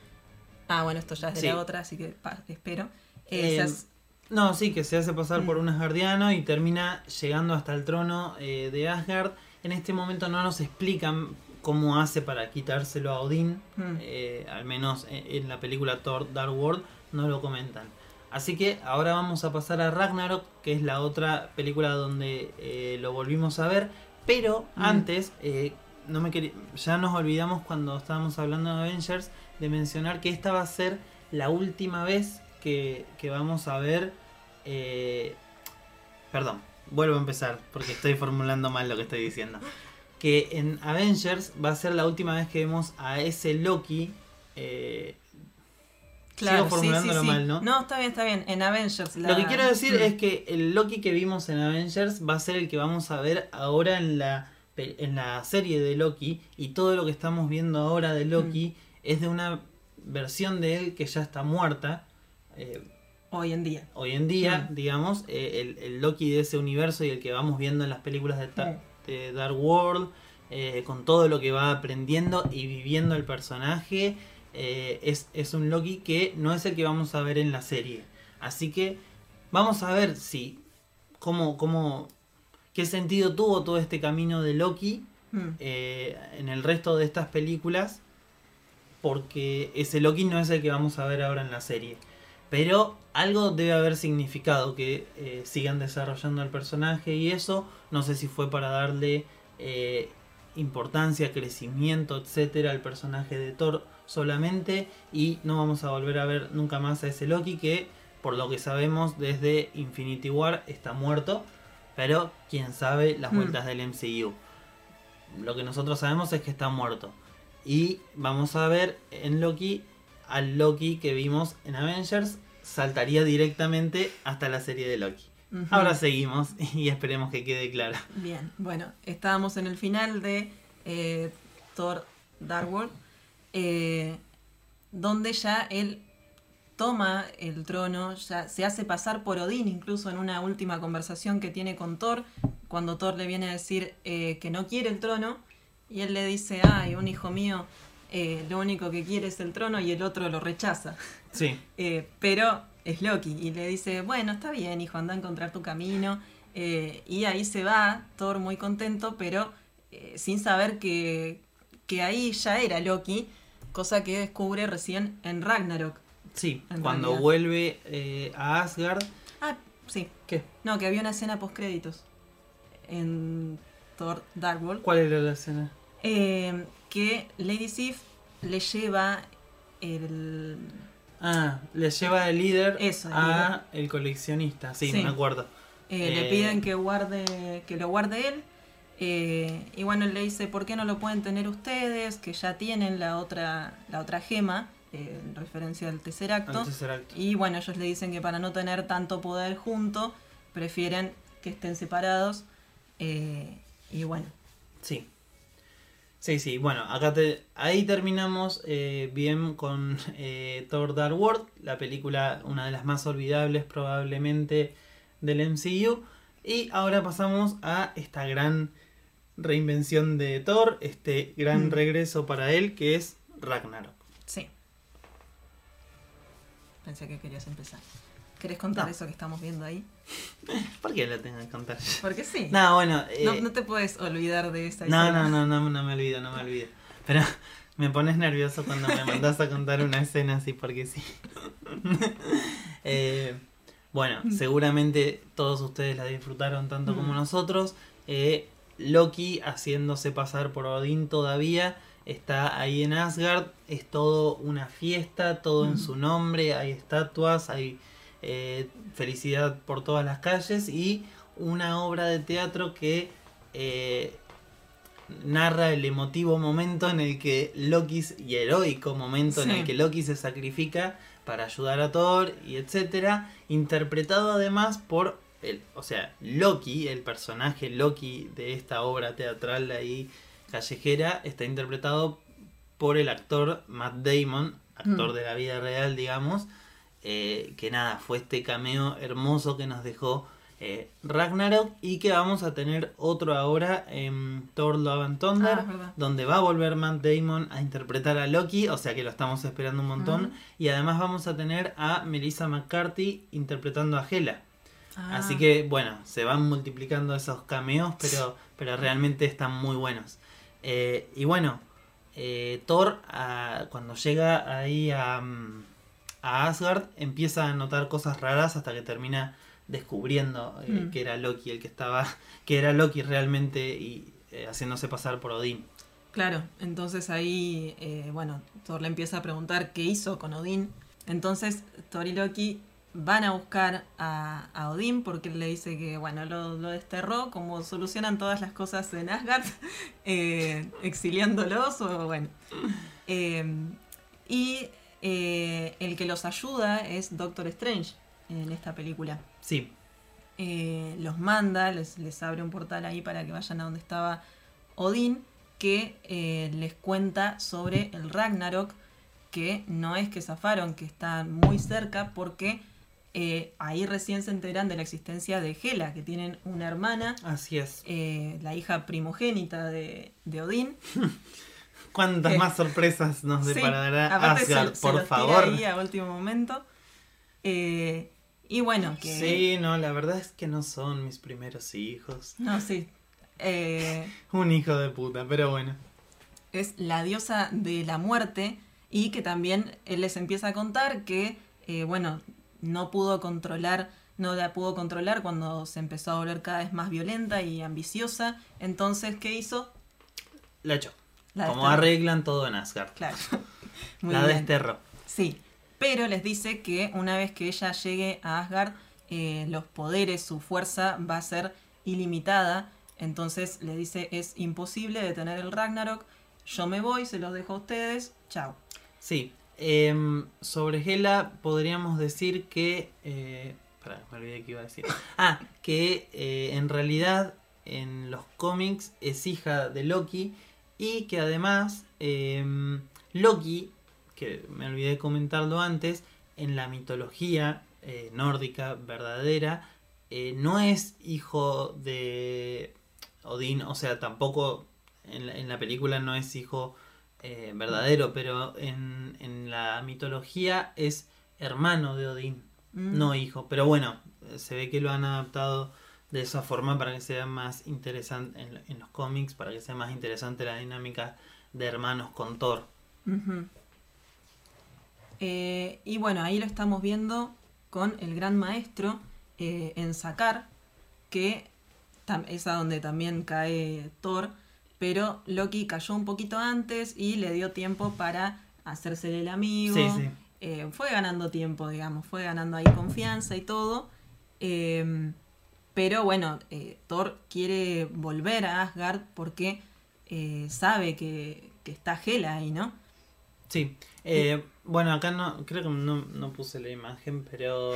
Ah, bueno, esto ya es de Sí. la otra, así que pa- espero. Eh, Eh, hace- No, sí, que se hace pasar Mm. por un asgardiano y termina llegando hasta el trono de Asgard. En este momento no nos explican cómo hace para quitárselo a Odín. Mm. Al menos en, en la película Thor Dark World no lo comentan. Así que ahora vamos a pasar a Ragnarok, que es la otra película donde eh, lo volvimos a ver. Pero Mm. antes, eh, no me quería- ya nos olvidamos cuando estábamos hablando de Avengers de mencionar que esta va a ser la última vez que, que vamos a ver... eh, perdón, vuelvo a empezar porque estoy formulando mal lo que estoy diciendo. Que en Avengers va a ser la última vez que vemos a ese Loki. eh, Claro, Sigo formulándolo mal, ¿no? No, está bien, está bien. En Avengers. la- Lo que quiero decir Mm. es que el Loki que vimos en Avengers va a ser el que vamos a ver ahora en la, en la serie de Loki. Y todo lo que estamos viendo ahora de Loki Mm. es de una versión de él que ya está muerta. eh, Hoy en día. hoy en día, Mm. digamos, eh, el, el Loki de ese universo y el que vamos viendo en las películas de, Ta- Mm. de Dark World, eh, con todo lo que va aprendiendo y viviendo el personaje, eh, es, es un Loki que no es el que vamos a ver en la serie. Así que vamos a ver si, cómo, cómo, qué sentido tuvo todo este camino de Loki Mm. eh, en el resto de estas películas porque ese Loki no es el que vamos a ver ahora en la serie. Pero algo debe haber significado que eh, sigan desarrollando el personaje y eso, no sé si fue para darle importancia, crecimiento, etcétera al personaje de Thor solamente y no vamos a volver a ver nunca más a ese Loki que por lo que sabemos desde Infinity War está muerto, pero quién sabe las Mm. vueltas del MCU. Lo que nosotros sabemos es que está muerto. Y vamos a ver en Loki al Loki que vimos en Avengers saltaría directamente hasta la serie de Loki. Ahora seguimos <laughs> y esperemos que quede claro. Bien, bueno, estábamos en el final de eh, Thor Dark World, eh, donde ya él toma el trono, ya se hace pasar por Odín, incluso en una última conversación que tiene con Thor, cuando Thor le viene a decir eh, que no quiere el trono, y él le dice, ay, un hijo mío, eh, lo único que quiere es el trono, y el otro lo rechaza. Sí, <laughs> Eh, pero es Loki y le dice, bueno, está bien, hijo, anda a encontrar tu camino. Y ahí se va, Thor muy contento, pero sin saber que, que ahí ya era Loki, cosa que descubre recién en Ragnarok. sí. En Cuando realidad. vuelve eh, a Asgard. Ah, sí. ¿Qué? No, que había una escena post créditos en Thor Dark World. ¿Cuál era la escena? eh, que Lady Sif le lleva el... Ah, le lleva de líder Eso, el a el coleccionista. Sí, Sí. me acuerdo. Eh, Eh, Le piden que guarde, que lo guarde él. Eh, y bueno, él le dice, ¿por qué no lo pueden tener ustedes? Que ya tienen la otra, la otra gema, eh, en referencia al tercer acto. Y bueno, ellos le dicen que para no tener tanto poder junto, prefieren que estén separados. eh, y bueno, Sí. Sí, sí, bueno, acá te, ahí terminamos bien con Thor Dark World, la película, una de las más olvidables probablemente del MCU. Y ahora pasamos a esta gran reinvención de Thor, este gran Mm. regreso para él que es Ragnarok. sí. Pensé que querías empezar. ¿Querés contar No. eso que estamos viendo ahí? <laughs> ¿Por qué lo tengo que contar? Porque sí. No, bueno. eh, No, no te puedes olvidar de esa No, escena. no, no, no, no me olvido, no me olvido. Pero <laughs> me pones nervioso cuando me mandas a contar una escena así porque sí. <laughs> Eh, bueno, seguramente todos ustedes la disfrutaron tanto como Mm. nosotros. Eh, Loki haciéndose pasar por Odín todavía. Está ahí en Asgard. Es todo una fiesta, todo en su nombre. Hay estatuas, hay eh, felicidad por todas las calles y una obra de teatro que eh, narra el emotivo momento en el que Loki y heroico momento en el que Loki se sacrifica para ayudar a Thor y etcétera, interpretado además por el, o sea, Loki, el personaje Loki de esta obra teatral ahí callejera está interpretado por el actor Matt Damon, actor Mm. de la vida real, digamos, eh, que nada, fue este cameo hermoso que nos dejó eh, Ragnarok y que vamos a tener otro ahora en Thor Love and Thunder, Ah, donde va a volver Matt Damon a interpretar a Loki, o sea que lo estamos esperando un montón, y además vamos a tener a Melissa McCarthy interpretando a Hela. Ah, Así que bueno, se van multiplicando esos cameos, pero, pero realmente están muy buenos. Eh, y bueno, eh, Thor ah, cuando llega ahí a, mm, a Asgard, empieza a notar cosas raras hasta que termina descubriendo eh, Mm. que era Loki el que estaba, <laughs> que era Loki realmente y haciéndose pasar por Odín. Claro, entonces ahí, eh, bueno, Thor le empieza a preguntar qué hizo con Odín. Entonces Thor y Loki van a buscar a, a Odín porque él le dice que, bueno, lo, lo desterró, como solucionan todas las cosas en Asgard, <laughs> eh, exiliándolos o bueno. Eh, y eh, el que los ayuda es Doctor Strange en esta película. Sí, los manda, les, les abre un portal ahí para que vayan a donde estaba Odín, que les cuenta sobre el Ragnarok, que no es que zafaron, que están muy cerca, porque eh, ahí recién se enteran de la existencia de Hela, que tienen una hermana, así es. eh, la hija primogénita de, de Odín. <laughs> ¿Cuántas Eh, más sorpresas nos deparará se- Asgard, se por los tira favor? ahí a último momento. Y bueno, que... Sí, no, la verdad es que no son mis primeros hijos. No, sí. <laughs> Un hijo de puta, pero bueno. es la diosa de la muerte y que también él les empieza a contar que, bueno, no pudo controlar, no la pudo controlar cuando se empezó a volver cada vez más violenta y ambiciosa. Entonces, ¿qué hizo? La echó. La Como desterró. arreglan todo en Asgard. Claro. <laughs> Muy la bien. desterró. Sí, pero les dice que una vez que ella llegue a Asgard, eh, los poderes, su fuerza va a ser ilimitada. Entonces le dice, es imposible detener el Ragnarok. Yo me voy, se los dejo a ustedes. Chao. Sí. Em, sobre Hela podríamos decir que... Eh, me olvidé que iba a decir. <laughs> Ah, que eh, en realidad en los cómics es hija de Loki y que además em, Loki, que me olvidé de comentarlo antes, en la mitología eh, nórdica verdadera, no es hijo de Odín, o sea, tampoco en la, en la película no es hijo eh, verdadero, pero en, en la mitología es hermano de Odín, Mm. no hijo. Pero bueno, eh, se ve que lo han adaptado de esa forma para que sea más interesante en, en los cómics, para que sea más interesante la dinámica de hermanos con Thor. Eh, y bueno, ahí lo estamos viendo con el gran maestro eh, en Sakar, que es a donde también cae Thor, pero Loki cayó un poquito antes y le dio tiempo para hacerse el amigo. Sí, sí. Eh, fue ganando tiempo, digamos, fue ganando ahí confianza y todo. Eh, pero bueno, eh, Thor quiere volver a Asgard porque eh, sabe que, que está Hela ahí, ¿no? Sí, bueno, acá no, creo que no, no puse la imagen, pero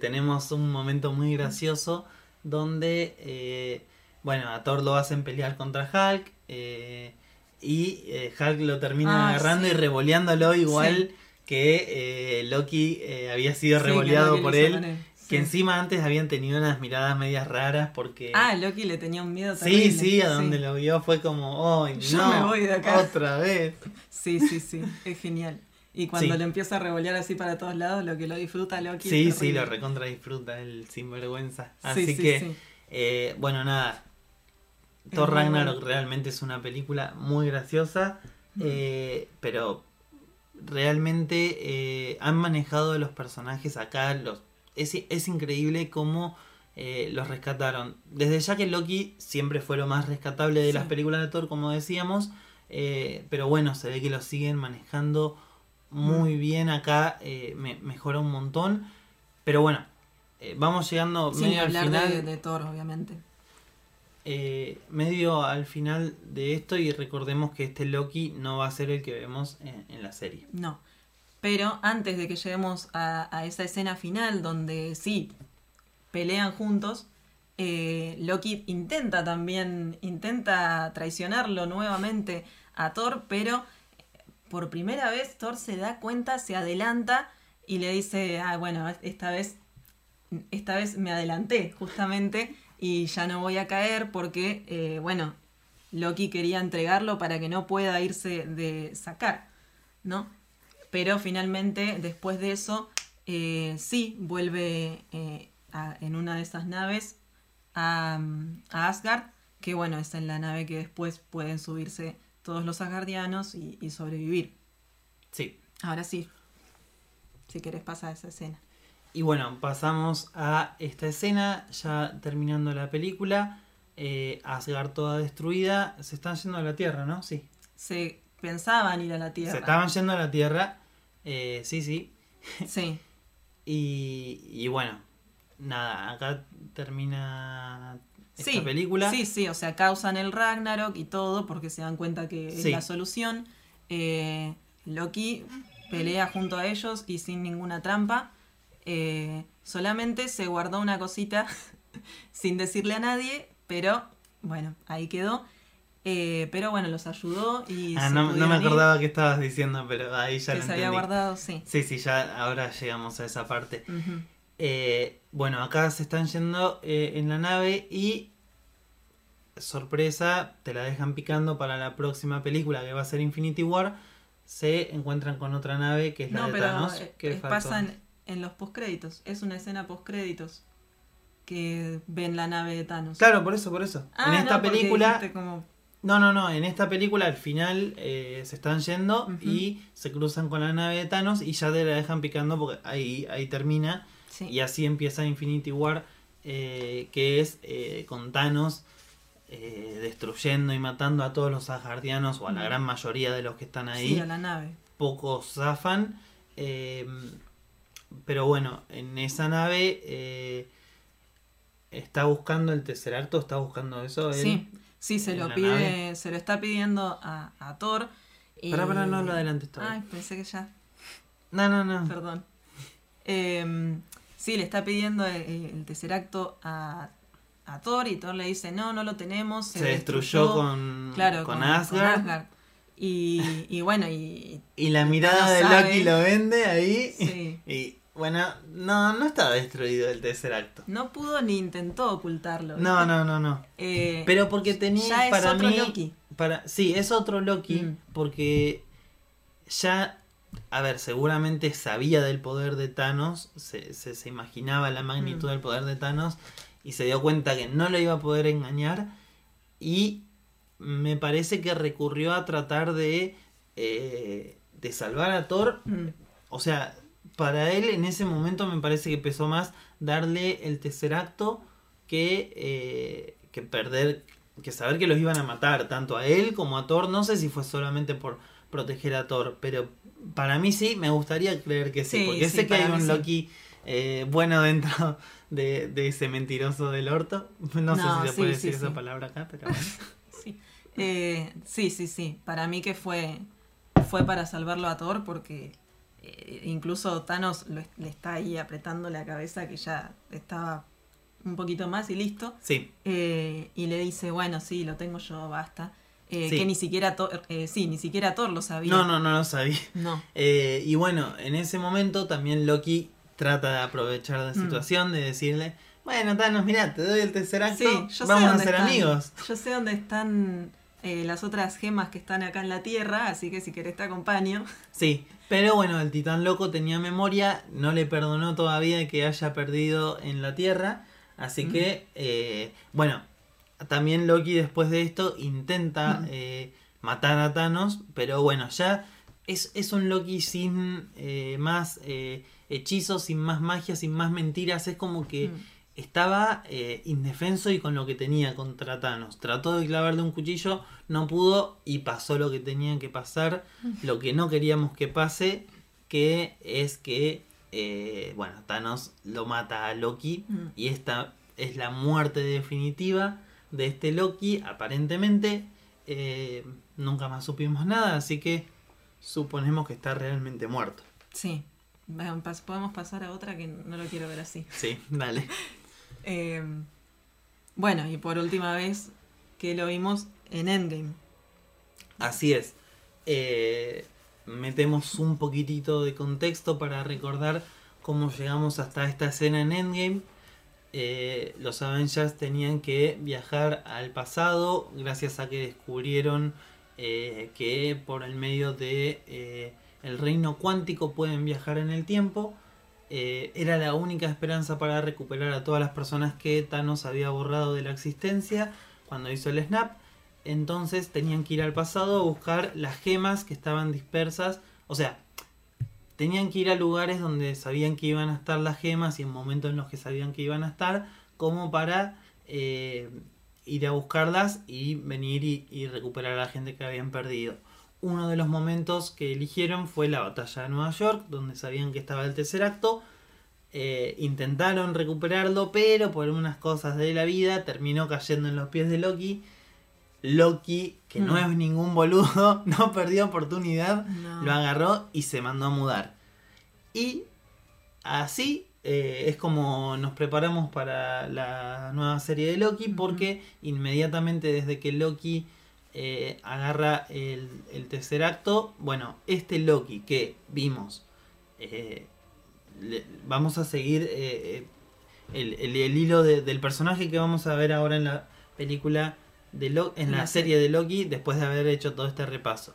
tenemos un momento muy gracioso donde, bueno, a Thor lo hacen pelear contra Hulk eh, y eh, Hulk lo termina Ah, agarrando sí. y revoleándolo igual Sí. que eh, Loki eh, había sido Sí, revoleado por lo él, que sí. encima antes habían tenido unas miradas medias raras porque... Ah, Loki le tenía un miedo Sí, terrible. sí, a donde lo vio fue como, ¡ay, <laughs> Yo no! me voy de acá". Otra vez. Sí, sí, sí, es genial. Y cuando Sí. le empieza a revolear así para todos lados, lo que lo disfruta Loki. Sí, sí, lo recontra disfruta el sinvergüenza. Sí, Así sí, que, sí. eh, bueno, nada. Thor Ragnarok realmente es una película muy graciosa, eh, pero realmente eh, han manejado los personajes acá. Los, es, es increíble cómo eh, los rescataron. Desde ya que Loki siempre fue lo más rescatable de Sí. las películas de Thor, como decíamos, pero bueno, se ve que lo siguen manejando muy bien acá, me, mejora un montón. Pero bueno, vamos llegando Sin medio al final. de, de Thor, obviamente. Eh, medio al final de esto y recordemos que este Loki no va a ser el que vemos en, la serie. No. Pero antes de que lleguemos a, a esa escena final donde sí pelean juntos, eh, Loki intenta también, intenta traicionarlo nuevamente a Thor, pero por primera vez Thor se da cuenta, se adelanta y le dice, ah, bueno, esta vez, esta vez me adelanté justamente y ya no voy a caer porque, eh, bueno, Loki quería entregarlo para que no pueda irse de sacar, ¿no? Pero finalmente, después de eso, eh, sí vuelve eh, a- en una de esas naves a, a Asgard, que bueno, es en la nave que después pueden subirse todos los asgardianos y, y sobrevivir. Sí. Ahora sí. si querés pasar a esa escena. Y bueno, pasamos a esta escena, ya terminando la película. Eh, Asgard toda destruida. Se están yendo a la Tierra, ¿no? Sí. Se pensaban ir a la Tierra. Se estaban yendo a la Tierra. Eh, sí, sí. <laughs> Sí. Y, y bueno, nada, acá termina esta Sí, película. Sí, sí, o sea, causan el Ragnarok y todo porque se dan cuenta que Sí. es la solución. Eh, Loki pelea junto a ellos y sin ninguna trampa. Eh, solamente se guardó una cosita <laughs> sin decirle a nadie, pero bueno, ahí quedó. Eh, pero bueno, los ayudó y Ah, se no, no me ir, acordaba qué estabas diciendo, pero ahí ya que lo se había guardado, sí. Sí, sí, ya ahora llegamos a esa parte. Eh, bueno, acá se están yendo eh, en la nave y sorpresa, te la dejan picando para la próxima película que va a ser Infinity War. Se encuentran con otra nave que es la No, de pero Thanos. que pasan en los postcréditos. Es una escena postcréditos que ven la nave de Thanos. Claro, por eso, por eso. Ah, en esta no, película. como- No, no, no. En esta película al final eh, se están yendo y se cruzan con la nave de Thanos y ya te la dejan picando porque ahí, ahí termina. Sí. Y así empieza Infinity War, eh, que es eh, con Thanos eh, destruyendo y matando a todos los asgardianos o a la gran mayoría de los que están ahí. Sí, a la nave. Pocos zafan. eh, pero bueno, en esa nave eh, está buscando el Tesseracto, está buscando eso. él. Sí, sí, se lo pide, nave. se lo está pidiendo a, a Thor. Pará, pará, no lo adelantes Ay, todavía. pensé que ya, No, no, no. perdón. Em, sí, le está pidiendo el, el Tesseracto a, a Thor y Thor le dice, no, no lo tenemos. Se, destruyó, con, claro, con con, Asgard. con Asgard. Y, y bueno, y Y la mirada No de. Loki lo vende ahí. sí, Y bueno, no, no estaba destruido el tercer acto. no pudo ni intentó ocultarlo. No, no, no, no. Eh, Pero porque tenía ya es para otro mí. Loki. Para, sí, es otro Loki. Mm. Porque ya. A ver, seguramente sabía del poder de Thanos. Se, se, se imaginaba la magnitud Mm. del poder de Thanos. Y se dio cuenta que no lo iba a poder engañar. Y me parece que recurrió a tratar de. eh, de salvar a Thor Mm, o sea, para él en ese momento me parece que pesó más darle el tercer acto que, eh, que perder, que saber que los iban a matar, tanto a él como a Thor. No sé si fue solamente por proteger a Thor, pero para mí sí, me gustaría creer que sí, Sí, porque sí, sé que hay un sí. Loki eh, bueno dentro de, de ese mentiroso del orto. <laughs> No, sé si se puede decir esa palabra acá, pero <laughs> sí. Eh, sí, sí, sí. Para mí que fue, fue para salvarlo a Thor porque eh, incluso Thanos lo le está ahí apretando la cabeza que ya estaba un poquito más y listo. Sí, Eh, y le dice, bueno, sí, lo tengo yo, basta. Eh, Sí. Que ni siquiera Thor, eh, sí, ni siquiera Thor lo sabía. no, no, no lo sabía. No. Y bueno, en ese momento también Loki trata de aprovechar la Mm. situación, de decirle, bueno, Thanos, mira, te doy el tercer acto, Sí, yo sé vamos a ser están- amigos. Yo sé dónde están eh, las otras gemas que están acá en la Tierra, así que si querés te acompaño. Sí, pero bueno, el titán loco tenía memoria, no le perdonó todavía que haya perdido en la Tierra, así Mm. que, eh, bueno, también Loki después de esto intenta Mm. eh, matar a Thanos, pero bueno, ya es, es un Loki sin más hechizos, sin más magia, sin más mentiras, es como que... Mm. Estaba eh, indefenso y con lo que tenía contra Thanos. Trató de clavarle un cuchillo, no pudo y pasó lo que tenía que pasar, <laughs> lo que no queríamos que pase, que es que, eh, bueno, Thanos lo mata a Loki Mm. y esta es la muerte definitiva de este Loki, aparentemente. eh, nunca más supimos nada, así que suponemos que está realmente muerto. Sí. Podemos pasar a otra que no lo quiero ver así. Sí, dale. <laughs> Eh, bueno, y por última vez que lo vimos en Endgame. Así es. Eh, metemos un poquitito de contexto para recordar cómo llegamos hasta esta escena en Endgame. Eh, los Avengers tenían que viajar al pasado gracias a que descubrieron eh, que por el medio de el reino cuántico pueden viajar en el tiempo. Eh, era la única esperanza para recuperar a todas las personas que Thanos había borrado de la existencia cuando hizo el snap. Entonces tenían que ir al pasado a buscar las gemas que estaban dispersas. O sea, tenían que ir a lugares donde sabían que iban a estar las gemas y en momentos en los que sabían que iban a estar, como para eh, ir a buscarlas y venir y, recuperar a la gente que habían perdido. Uno de los momentos que eligieron fue la batalla de Nueva York, donde sabían que estaba el tercer acto. Eh, intentaron recuperarlo, pero por unas cosas de la vida terminó cayendo en los pies de Loki. Loki, que no mm. es ningún boludo, <laughs> no perdió oportunidad, lo agarró y se mandó a mudar. Y así eh, es como nos preparamos para la nueva serie de Loki, porque inmediatamente desde que Loki eh, agarra el, tercer acto, bueno, este Loki que vimos, eh, vamos a seguir el, hilo del personaje que vamos a ver ahora en la película de en la serie de Loki después de haber hecho todo este repaso.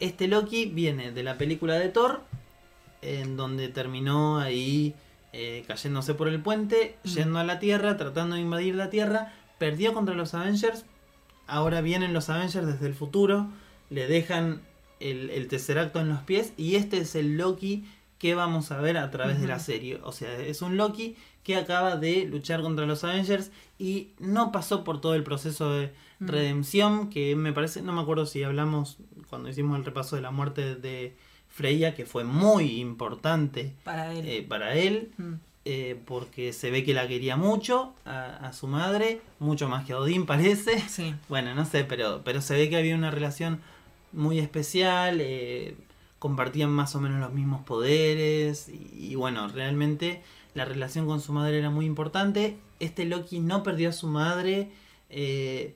Este Loki viene de la película de Thor, en donde terminó ahí eh, cayéndose por el puente, mm. yendo a la Tierra, tratando de invadir la Tierra, perdió contra los Avengers, ahora vienen los Avengers desde el futuro, le dejan el, el Tesseracto en los pies y este es el Loki que vamos a ver a través de la serie. O sea, es un Loki que acaba de luchar contra los Avengers y no pasó por todo el proceso de mm. redención que me parece, no me acuerdo si hablamos cuando hicimos el repaso de la muerte de Freya, que fue muy importante para él, eh, para él mm. Eh, porque se ve que la quería mucho a, su madre, mucho más que a Odín <laughs> parece. Sí. Bueno, no sé, pero, pero se ve que había una relación muy especial, eh, compartían más o menos los mismos poderes y bueno, realmente la relación con su madre era muy importante. Este Loki no perdió a su madre. Eh,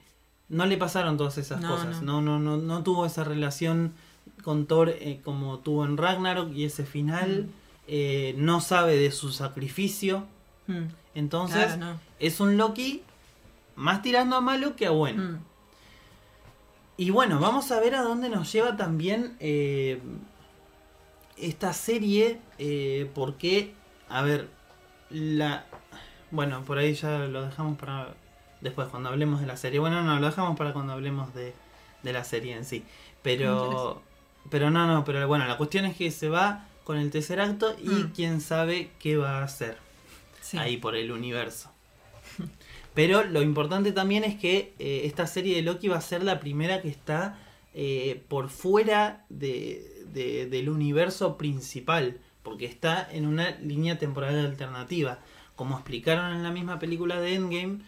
no le pasaron todas esas cosas. No. No, no, no, tuvo esa relación con Thor eh, como tuvo en Ragnarok y ese final. Mm. Eh, no sabe de su sacrificio. Mm. Entonces, es un Loki más tirando a malo que a bueno. Mm. Y bueno, vamos a ver a dónde nos lleva también esta serie. porque, a ver, la... Bueno, por ahí ya lo dejamos para después cuando hablemos de la serie. Bueno, no, lo dejamos para cuando hablemos de, la serie en sí. Pero... Pero no, no, pero bueno, la cuestión es que se va con el tercer acto y mm. quién sabe qué va a hacer ahí por el universo. Pero lo importante también es que eh, esta serie de Loki va a ser la primera que está eh, por fuera de, del universo principal porque está en una línea temporal alternativa. Como explicaron en la misma película de Endgame,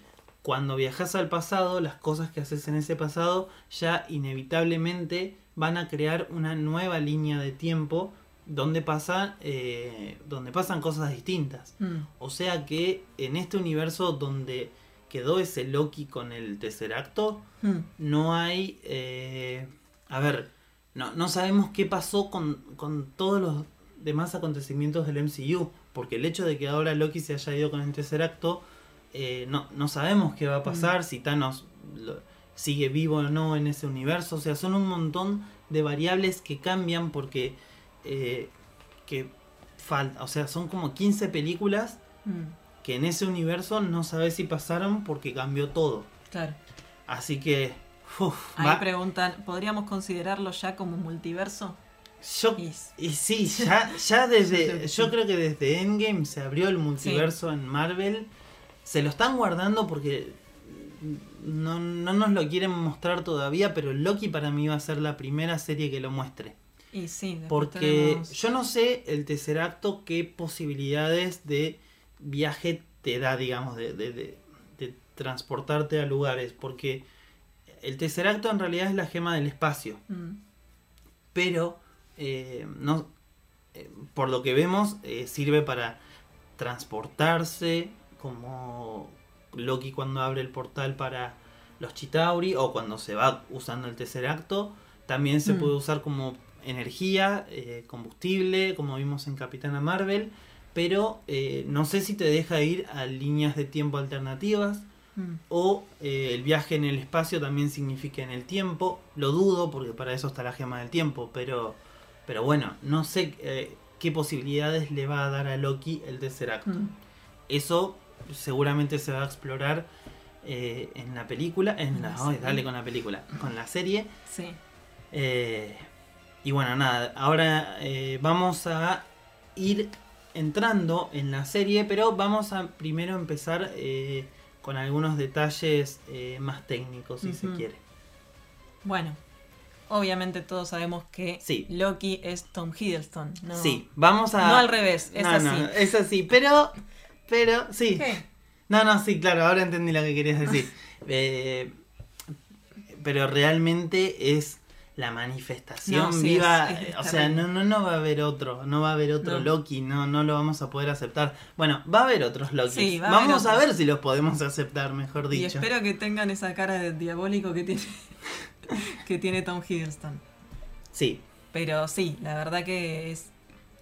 cuando viajas al pasado, las cosas que haces en ese pasado ya inevitablemente van a crear una nueva línea de tiempo donde, pasa, eh, donde pasan cosas distintas. Mm. O sea que en este universo donde quedó ese Loki con el tercer acto, mm. no hay... Eh, a ver, no, no sabemos qué pasó con, con todos los demás acontecimientos del MCU, porque el hecho de que ahora Loki se haya ido con el tercer acto, eh, no, no sabemos qué va a pasar, mm. si Thanos sigue vivo o no en ese universo, o sea, son un montón de variables que cambian porque eh, que falta, o sea, son como 15 películas mm. que en ese universo no sabes si pasaron porque cambió todo. Claro. Así que... Ahí preguntan, ¿podríamos considerarlo ya como multiverso? Yo, y sí, ya, ya <laughs> desde. yo creo que desde Endgame se abrió el multiverso en Marvel. Se lo están guardando porque no, nos lo quieren mostrar todavía, pero Loki para mí va a ser la primera serie que lo muestre. Y sí, porque yo no sé el tercer acto qué posibilidades de viaje te da, digamos, de, de, transportarte a lugares, porque el tercer acto en realidad es la gema del espacio. Mm. Pero eh, no, eh, por lo que vemos, eh, sirve para transportarse, como Loki cuando abre el portal para los Chitauri, o cuando se va usando el tercer acto. También se mm. puede usar como energía, combustible, como vimos en Capitana Marvel. Pero no sé si te deja ir a líneas de tiempo alternativas. Mm. O el viaje en el espacio también significa en el tiempo. Lo dudo porque para eso está la gema del tiempo. Pero pero bueno, no sé eh, qué posibilidades le va a dar a Loki el tercer acto. Mm. Eso seguramente se va a explorar eh, en la película. En la, dale con la película. Con la serie. Sí. Eh, Y bueno, nada, ahora eh, vamos a ir entrando en la serie, pero vamos a primero empezar eh, con algunos detalles eh, más técnicos, si se quiere. Bueno, obviamente todos sabemos que Sí. Loki es Tom Hiddleston. No, Sí, vamos a... no al revés, es No, así. no, es así, pero... Pero, sí. ¿Qué? No, no, sí, claro, ahora entendí lo que querías decir. <laughs> Eh, pero realmente es la manifestación No, sí, viva. es- es o sea, no, no, no va a haber otro, no va a haber otro No. Loki, no, no lo vamos a poder aceptar. Bueno, va a haber otros Loki. Sí, va a haber vamos a ver si los podemos aceptar, mejor Y dicho. espero que tengan esa cara de diabólico que tiene, <laughs> que tiene Tom Hiddleston. Sí, Pero sí, la verdad que es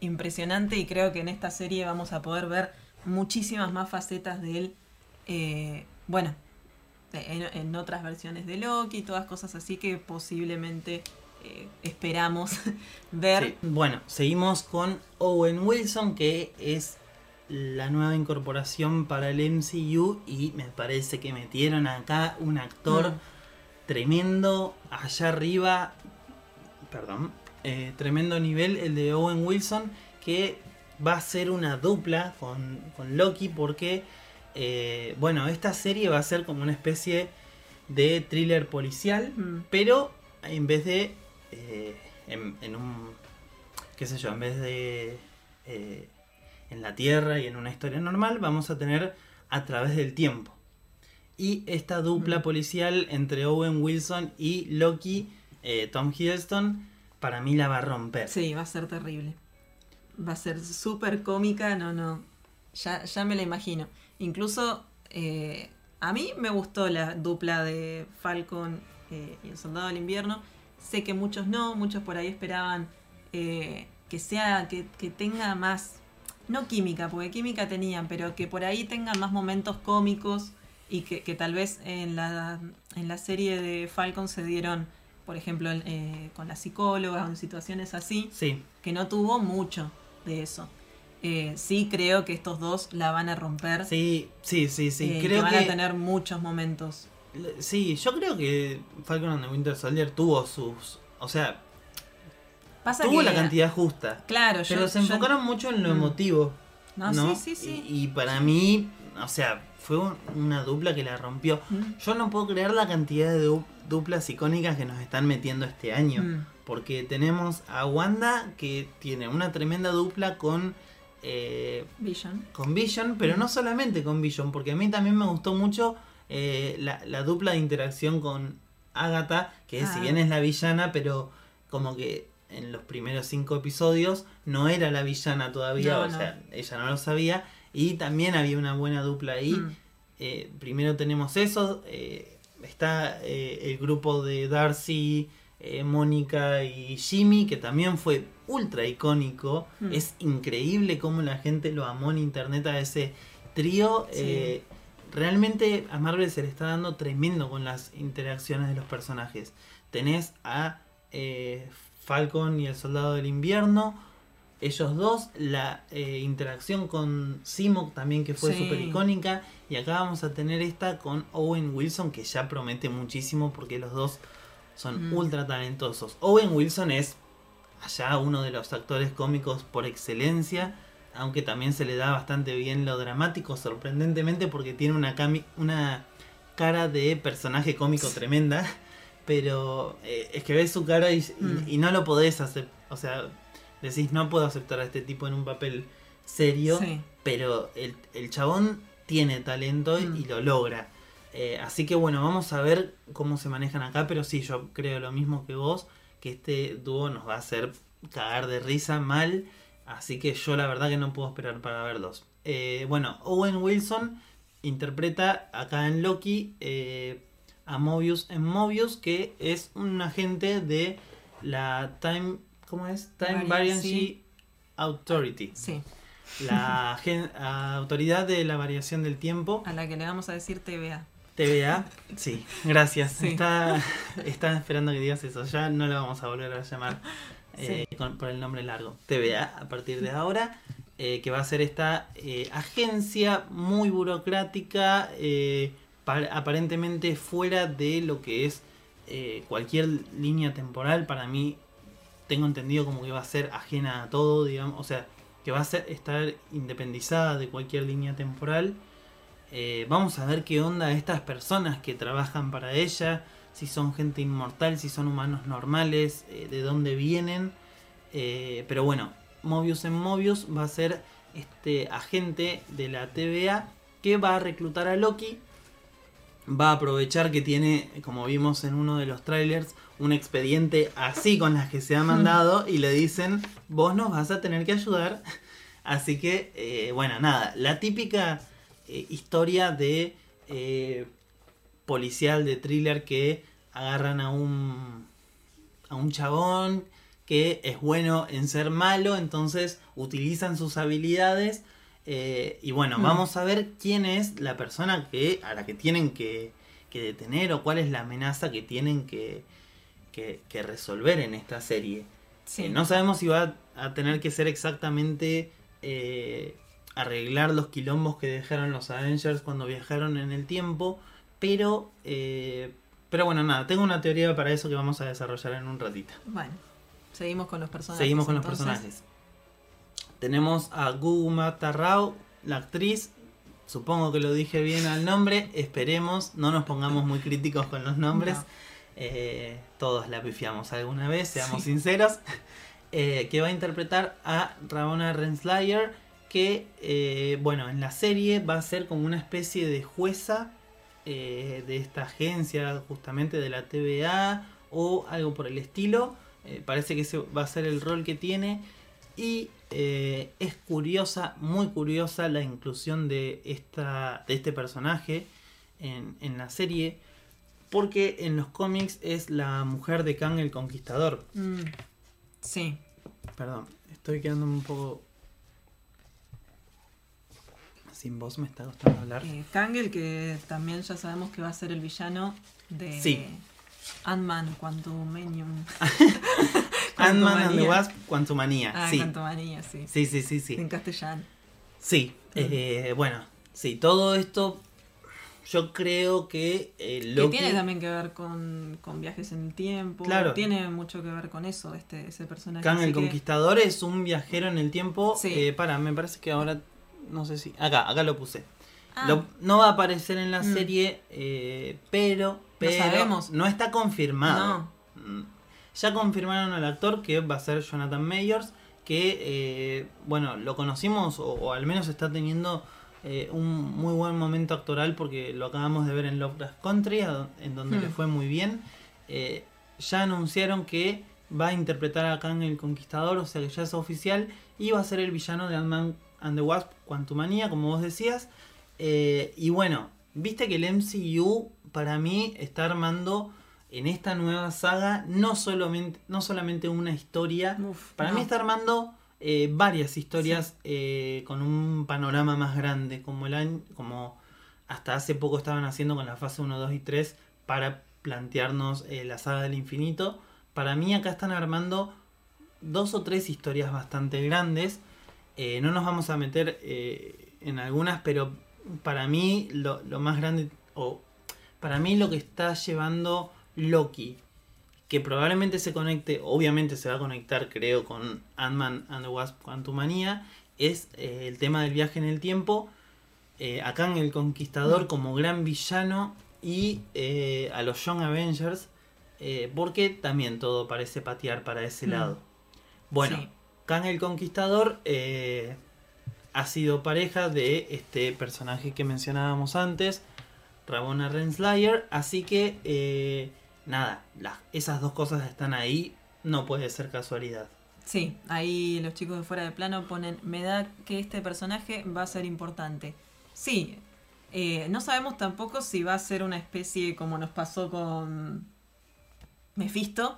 impresionante y creo que en esta serie vamos a poder ver muchísimas más facetas de él. eh, bueno, en, en otras versiones de Loki, todas cosas así que posiblemente eh, esperamos <laughs> ver. sí. Bueno, seguimos con Owen Wilson, que es la nueva incorporación para el MCU y me parece que metieron acá un actor Mm. tremendo allá arriba, perdón, eh, tremendo nivel el de Owen Wilson que va a ser una dupla con, con Loki porque, eh, bueno, esta serie va a ser como una especie de thriller policial, Mm. pero en vez de, eh, en, en un, qué sé yo, en vez de eh, en la Tierra y en una historia normal, vamos a tener a través del tiempo. Y esta dupla Mm. policial entre Owen Wilson y Loki, Tom Hiddleston, para mí la va a romper. Sí, va a ser terrible. Va a ser súper cómica, no, no. Ya, ya me la imagino. Incluso eh, a mí me gustó la dupla de Falcon eh, y el Soldado del Invierno. Sé que muchos no, muchos por ahí esperaban eh, que sea, que, que tenga más, no química, porque química tenían, pero que por ahí tengan más momentos cómicos y que, que tal vez en la, en la serie de Falcon se dieron, por ejemplo, eh, con la psicóloga o en situaciones así, Sí, que no tuvo mucho de eso. Eh, sí creo que estos dos la van a romper. sí, sí, sí, sí. eh, que creo van que, a tener muchos momentos. sí, yo creo que Falcon and the Winter Soldier tuvo sus, o sea, Pasa tuvo que, la cantidad justa. Claro, yo, Pero se yo- enfocaron mucho en lo Mm. emotivo. No, ¿no? sí, sí, sí. Y, y para mí, o sea, fue un- una dupla que la rompió. Mm. Yo no puedo creer la cantidad de du- duplas icónicas que nos están metiendo este año. Mm. Porque tenemos a Wanda que tiene una tremenda dupla con, eh, Vision. con Vision, pero no solamente con Vision, porque a mí también me gustó mucho eh, la, la dupla de interacción con Agatha, que si Ah. bien es la villana, pero como que en los primeros cinco episodios no era la villana todavía, No, o no. sea, ella no lo sabía, y también había una buena dupla ahí. Mm. Eh, primero tenemos eso, está el grupo de Darcy, eh, Mónica y Jimmy, que también fue ultra icónico. Mm. Es increíble cómo la gente lo amó en internet a ese trío. Sí. Eh, realmente a Marvel se le está dando tremendo con las interacciones de los personajes. Tenés a eh, Falcon y el Soldado del Invierno. Ellos dos, la interacción con Simo también que fue Sí. súper icónica. Y acá vamos a tener esta con Owen Wilson que ya promete muchísimo porque los dos son Mm. ultra talentosos. Owen Wilson es allá uno de los actores cómicos por excelencia, aunque también se le da bastante bien lo dramático, sorprendentemente porque tiene una, cami- una cara de personaje cómico tremenda, <laughs> pero eh, es que ves su cara y, y- Mm. y no lo podés hacer, o sea, decís no puedo aceptar a este tipo en un papel serio, Sí. pero el, el chabón tiene talento Mm. y lo logra. Eh, así que bueno, vamos a ver cómo se manejan acá, pero sí, yo creo lo mismo que vos, que este dúo nos va a hacer cagar de risa mal, así que yo la verdad que no puedo esperar para verlos. Eh, bueno, Owen Wilson interpreta acá en Loki eh, a Mobius en Mobius, que es un agente de la Time, ¿cómo es? Time Variancy. Authority, Sí, la autoridad de la variación del tiempo. a la que le vamos a decir TVA. TVA, sí, gracias. Sí. Está, esperando que digas eso. Ya no la vamos a volver a llamar eh, con- por el nombre largo. TVA a partir de ahora, eh, que va a ser esta eh, agencia muy burocrática, eh, pa- aparentemente fuera de lo que es eh, cualquier línea temporal. Para mí, tengo entendido como que va a ser ajena a todo, digamos, o sea, que va a ser estar independizada de cualquier línea temporal. Eh, vamos a ver qué onda estas personas que trabajan para ella, si son gente inmortal, si son humanos normales, eh, de dónde vienen. Eh, pero bueno, Mobius en Mobius va a ser este agente de la TVA que va a reclutar a Loki. Va a aprovechar que tiene, como vimos en uno de los trailers, un expediente así con las que se ha mandado y le dicen, vos nos vas a tener que ayudar. <laughs> Así que, bueno, nada, la típica eh, historia de eh, policial, de thriller que agarran a un, a un chabón que es bueno en ser malo, entonces utilizan sus habilidades. Eh, y bueno, mm. vamos a ver quién es la persona que, a la que tienen que, detener o cuál es la amenaza que tienen que, que, resolver en esta serie. no sabemos si va a tener que ser exactamente arreglar los quilombos que dejaron los Avengers cuando viajaron en el tiempo. Pero, eh, pero bueno, nada, tengo una teoría para eso que vamos a desarrollar en un ratito. Bueno, seguimos con los personajes. Seguimos con los personajes. Tenemos a Guguma Tarrao, la actriz. Supongo que lo dije bien al nombre. Esperemos, no nos pongamos muy críticos con los nombres. Eh, todos la pifiamos alguna vez, seamos sinceros. <laughs> Eh, que va a interpretar a Ramona Renslayer que, eh, bueno, en la serie va a ser como una especie de jueza eh, de esta agencia, justamente de la TVA o algo por el estilo. Eh, parece que ese va a ser el rol que tiene. Y es curiosa, muy curiosa la inclusión de, esta, de este personaje en, en la serie. Porque en los cómics es la mujer de Kang el Conquistador. Mm, sí. Perdón, estoy quedando un poco sin voz me está gustando hablar. Eh, Kangel, que también ya sabemos que va a ser el villano de sí. Ant-Man Quantumanium. <laughs> Ant-Man and the Wasp Quantumania. Ah, sí. Quantumania, sí. Sí, sí, sí, sí. En castellano. Sí, eh, bueno, sí, todo esto yo creo que eh, que tiene también que ver con, con, viajes en el tiempo. Claro. Tiene mucho que ver con eso, este, ese personaje. Kang el Conquistador es un viajero en el tiempo. Sí. Eh, para, me parece que ahora no sé si. Acá, acá lo puse. Ah. no va a aparecer en la mm. serie, eh, pero, pero no está confirmado. Mm. Ya confirmaron al actor que va a ser Jonathan Mayers, que, eh, bueno, lo conocimos o, al menos está teniendo eh, un muy buen momento actoral porque lo acabamos de ver en Lovecraft Country, en donde le mm. fue muy bien. ya anunciaron que va a interpretar a Kang el Conquistador, o sea que ya es oficial, y va a ser el villano de Ant-Man and the Wasp Quantumania, como vos decías. Eh, y bueno, viste que el MCU para mí está armando en esta nueva saga no solamente, no solamente una historia, para mí está armando eh, varias historias eh, con un panorama más grande, como, el año, como hasta hace poco estaban haciendo con la fase 1, 2 y 3 para plantearnos la saga del infinito. Para mí acá están armando dos o tres historias bastante grandes eh, no nos vamos a meter eh, en algunas, pero para mí lo, más grande, o para mí lo que está llevando Loki, que probablemente se conecte, obviamente se va a conectar, creo, con Ant-Man and the Wasp Quantumania, es eh, el tema del viaje en el tiempo. acá en El Conquistador mm. como gran villano y a los Young Avengers, porque también todo parece patear para ese mm. lado. Bueno, Kang el Conquistador eh, ha sido pareja de este personaje que mencionábamos antes, Rabona Renslayer, así que eh, nada, esas dos cosas están ahí, no puede ser casualidad. Sí, ahí los chicos de fuera de plano ponen, me da que este personaje va a ser importante. Sí, eh, no sabemos tampoco si va a ser una especie como nos pasó con Mephisto,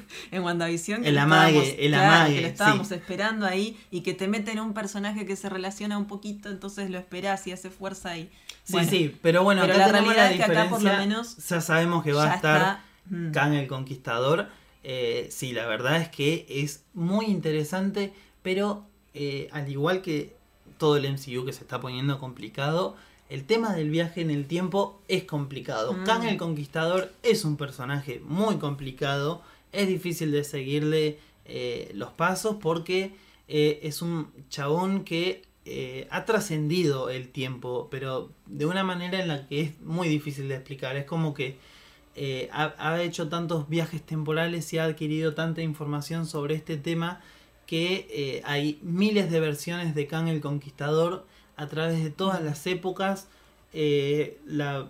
<laughs> en WandaVision. el amague, el amague. Que lo estábamos esperando ahí y que te meten un personaje que se relaciona un poquito, entonces lo esperás y hace fuerza y. Sí, sí, pero bueno, acá la realidad es que acá por lo menos. Ya sabemos que va a estar mm. Kang el Conquistador. Eh, sí, la verdad es que es muy interesante, pero eh, al igual que todo el MCU que se está poniendo complicado, el tema del viaje en el tiempo es complicado. Mm. Kang el Conquistador es un personaje muy complicado es difícil de seguirle eh, los pasos porque eh, es un chabón que eh, ha trascendido el tiempo, pero de una manera en la que es muy difícil de explicar. Es como que ha, ha, hecho tantos viajes temporales y ha adquirido tanta información sobre este tema que hay miles de versiones de Kang el Conquistador a través de todas las épocas. la,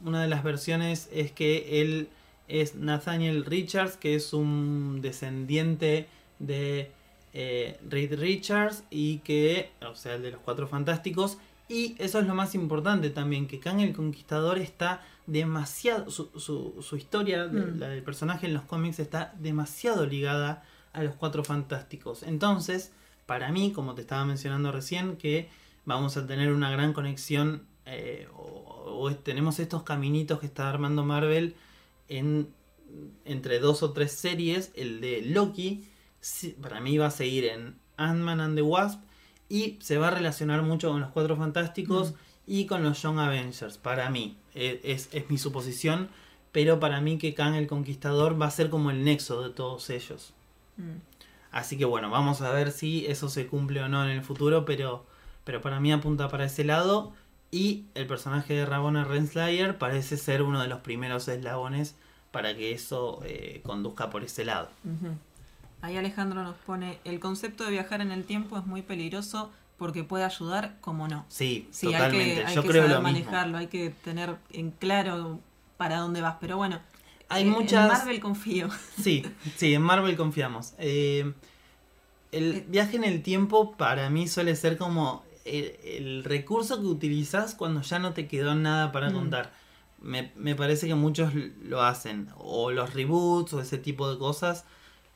una de las versiones es que él es Nathaniel Richards, que es un descendiente de eh, Reed Richards y que, o sea, el de los Cuatro Fantásticos. Y eso es lo más importante también, que Kang el Conquistador está demasiado, su, su, historia, mm. la del personaje en los cómics está demasiado ligada a los Cuatro Fantásticos. Entonces, para mí, como te estaba mencionando recién, que vamos a tener una gran conexión eh, o, tenemos estos caminitos que está armando Marvel en, entre dos o tres series. El de Loki, para mí va a seguir en Ant-Man and the Wasp y se va a relacionar mucho con los Cuatro Fantásticos mm. y con los Young Avengers. Para mí, e, es, mi suposición, pero para mí que Kang el Conquistador va a ser como el nexo de todos ellos. Mm. Así que bueno, vamos a ver si eso se cumple o no en el futuro, pero, pero para mí apunta para ese lado. Y el personaje de Rabona Renslayer parece ser uno de los primeros eslabones para que eso eh, conduzca por ese lado. Ahí Alejandro nos pone, el concepto de viajar en el tiempo es muy peligroso porque puede ayudar como no. Sí, totalmente. Hay que, Yo creo saber manejarlo, hay que tener en claro para dónde vas. Pero bueno, hay muchas... en Marvel confío. <laughs> Sí, sí, en Marvel confiamos. Eh, el eh, viaje en el tiempo para mí suele ser como el, recurso que utilizas cuando ya no te quedó nada para mm. contar. Me, parece que muchos lo hacen. O los reboots o ese tipo de cosas.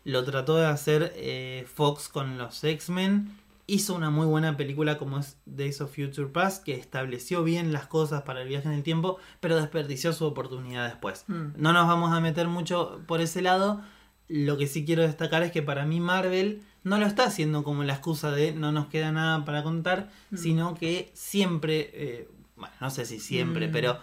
Lo trató de hacer eh, Fox con los X-Men. Hizo una muy buena película como es Days of Future Past, que estableció bien las cosas para el viaje en el tiempo, pero desperdició su oportunidad después. Mm. No nos vamos a meter mucho por ese lado. Lo que sí quiero destacar es que para mí Marvel no lo está haciendo como la excusa de no nos queda nada para contar, mm. sino que siempre, eh, bueno, no sé si siempre, mm. pero,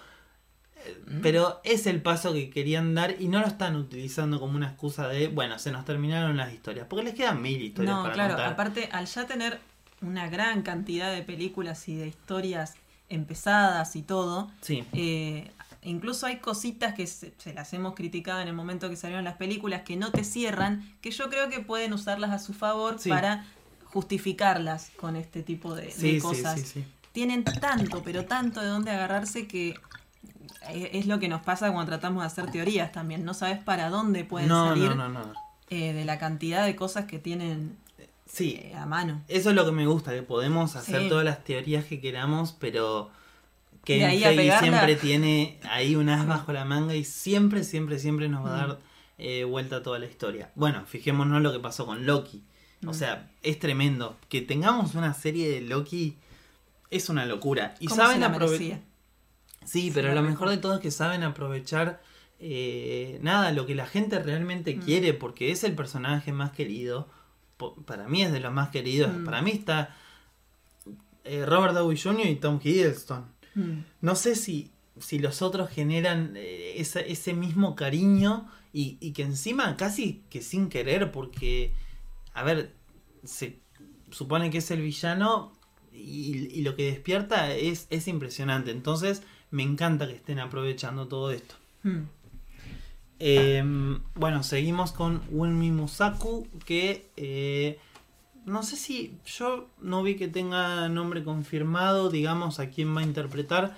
eh, mm. pero es el paso que querían dar y no lo están utilizando como una excusa de, bueno, se nos terminaron las historias, porque les quedan mil historias no, claro, aparte, al ya tener una gran cantidad de películas y de historias empezadas y todo, sí. Eh, incluso hay cositas que se, las hemos criticado en el momento que salieron las películas que no te cierran, que yo creo que pueden usarlas a su favor para justificarlas con este tipo de, cosas. Tienen tanto, pero tanto de dónde agarrarse que es lo que nos pasa cuando tratamos de hacer teorías también. No sabes para dónde pueden salir eh, de la cantidad de cosas que tienen eh, a mano. Eso es lo que me gusta, que podemos hacer todas las teorías que queramos, pero que siempre tiene ahí un as bajo la manga y siempre, siempre, siempre nos va a dar mm. eh, vuelta toda la historia. Bueno, fijémonos lo que pasó con Loki. O mm. sea, es tremendo. Que tengamos una serie de Loki es una locura. Y saben aprovechar. Sí, pero lo mejor de todo es que saben aprovechar eh, nada, lo que la gente realmente mm. quiere, porque es el personaje más querido. Para mí es de los más queridos. Para mí está eh, Robert Downey Jr. y Tom Hiddleston. Mm. No sé si, si los otros generan eh, ese mismo cariño y, que encima casi que sin querer, porque, a ver, se supone que es el villano y, lo que despierta es, es, impresionante. Entonces, me encanta que estén aprovechando todo esto. Mm. Em, bueno, seguimos con Winmi Musaku, que eh, no sé si yo no vi que tenga nombre confirmado, digamos, a quién va a interpretar.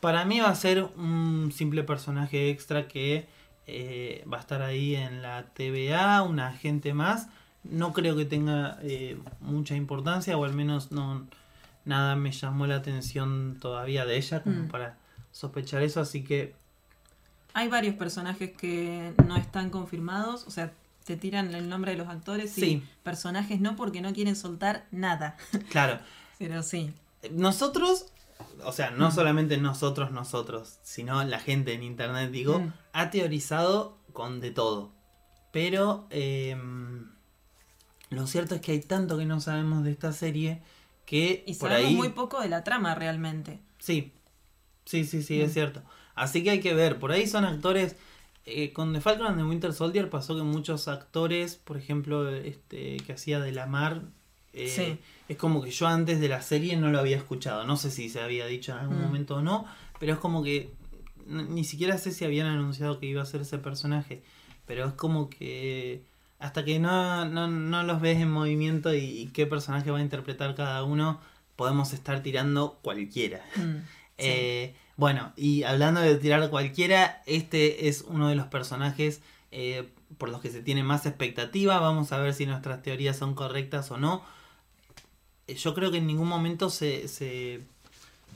Para mí va a ser un simple personaje extra que eh, va a estar ahí en la TVA, un agente más. No creo que tenga eh, mucha importancia, o al menos no nada me llamó la atención todavía de ella como mm. para sospechar eso, así que... Hay varios personajes que no están confirmados, o sea, te tiran el nombre de los actores y personajes no porque no quieren soltar nada. <laughs> Claro. Pero sí. Nosotros, o sea, no mm. solamente nosotros, nosotros, sino la gente en internet, digo, mm. ha teorizado con de todo. Pero em, lo cierto es que hay tanto que no sabemos de esta serie que y por sabemos muy poco de la trama realmente. Sí, sí, sí, sí, es mm. cierto. Así que hay que ver, por ahí son actores eh, con The Falcon and the Winter Soldier pasó que muchos actores, por ejemplo, este que hacía de la mar, eh, Sí. es como que yo antes de la serie no lo había escuchado. No sé si se había dicho en algún Mm. momento o no, pero es como que ni siquiera sé si habían anunciado que iba a ser ese personaje. Pero es como que hasta que no, no, no los ves en movimiento y, y qué personaje va a interpretar cada uno, podemos estar tirando cualquiera. Mm, <laughs> sí. Eh, bueno, y hablando de tirar cualquiera, este es uno de los personajes eh, por los que se tiene más expectativa. Vamos a ver si nuestras teorías son correctas o no. Yo creo que en ningún momento se, se,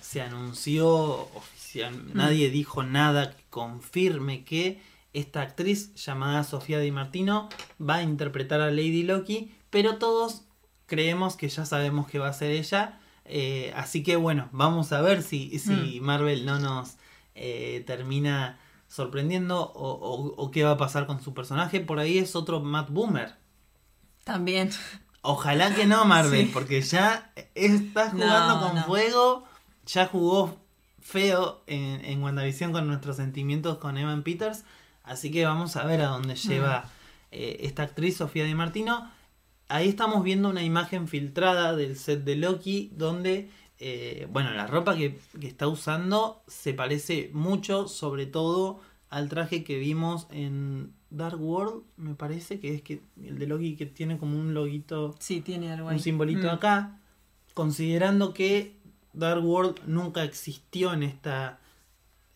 se anunció oficial, nadie dijo nada que confirme que esta actriz llamada Sofía Di Martino va a interpretar a Lady Loki, pero todos creemos que ya sabemos que va a ser ella. Eh, así que bueno, vamos a ver si, si Marvel no nos eh, termina sorprendiendo o, o- o qué va a pasar con su personaje. Por ahí es otro Matt Boomer. También. Ojalá que no, Marvel, <laughs> Sí. porque ya está jugando No, con no. fuego. Ya jugó feo en, en WandaVision con nuestros sentimientos con Evan Peters. Así que vamos a ver a dónde lleva eh, esta actriz, Sofía Di Martino. Ahí estamos viendo una imagen filtrada del set de Loki, donde, eh, bueno, la ropa que, que está usando se parece mucho, sobre todo al traje que vimos en Dark World, me parece, que es que el de Loki que tiene como un loguito, Sí, tiene algo ahí. un simbolito Mm, acá, considerando que Dark World nunca existió en esta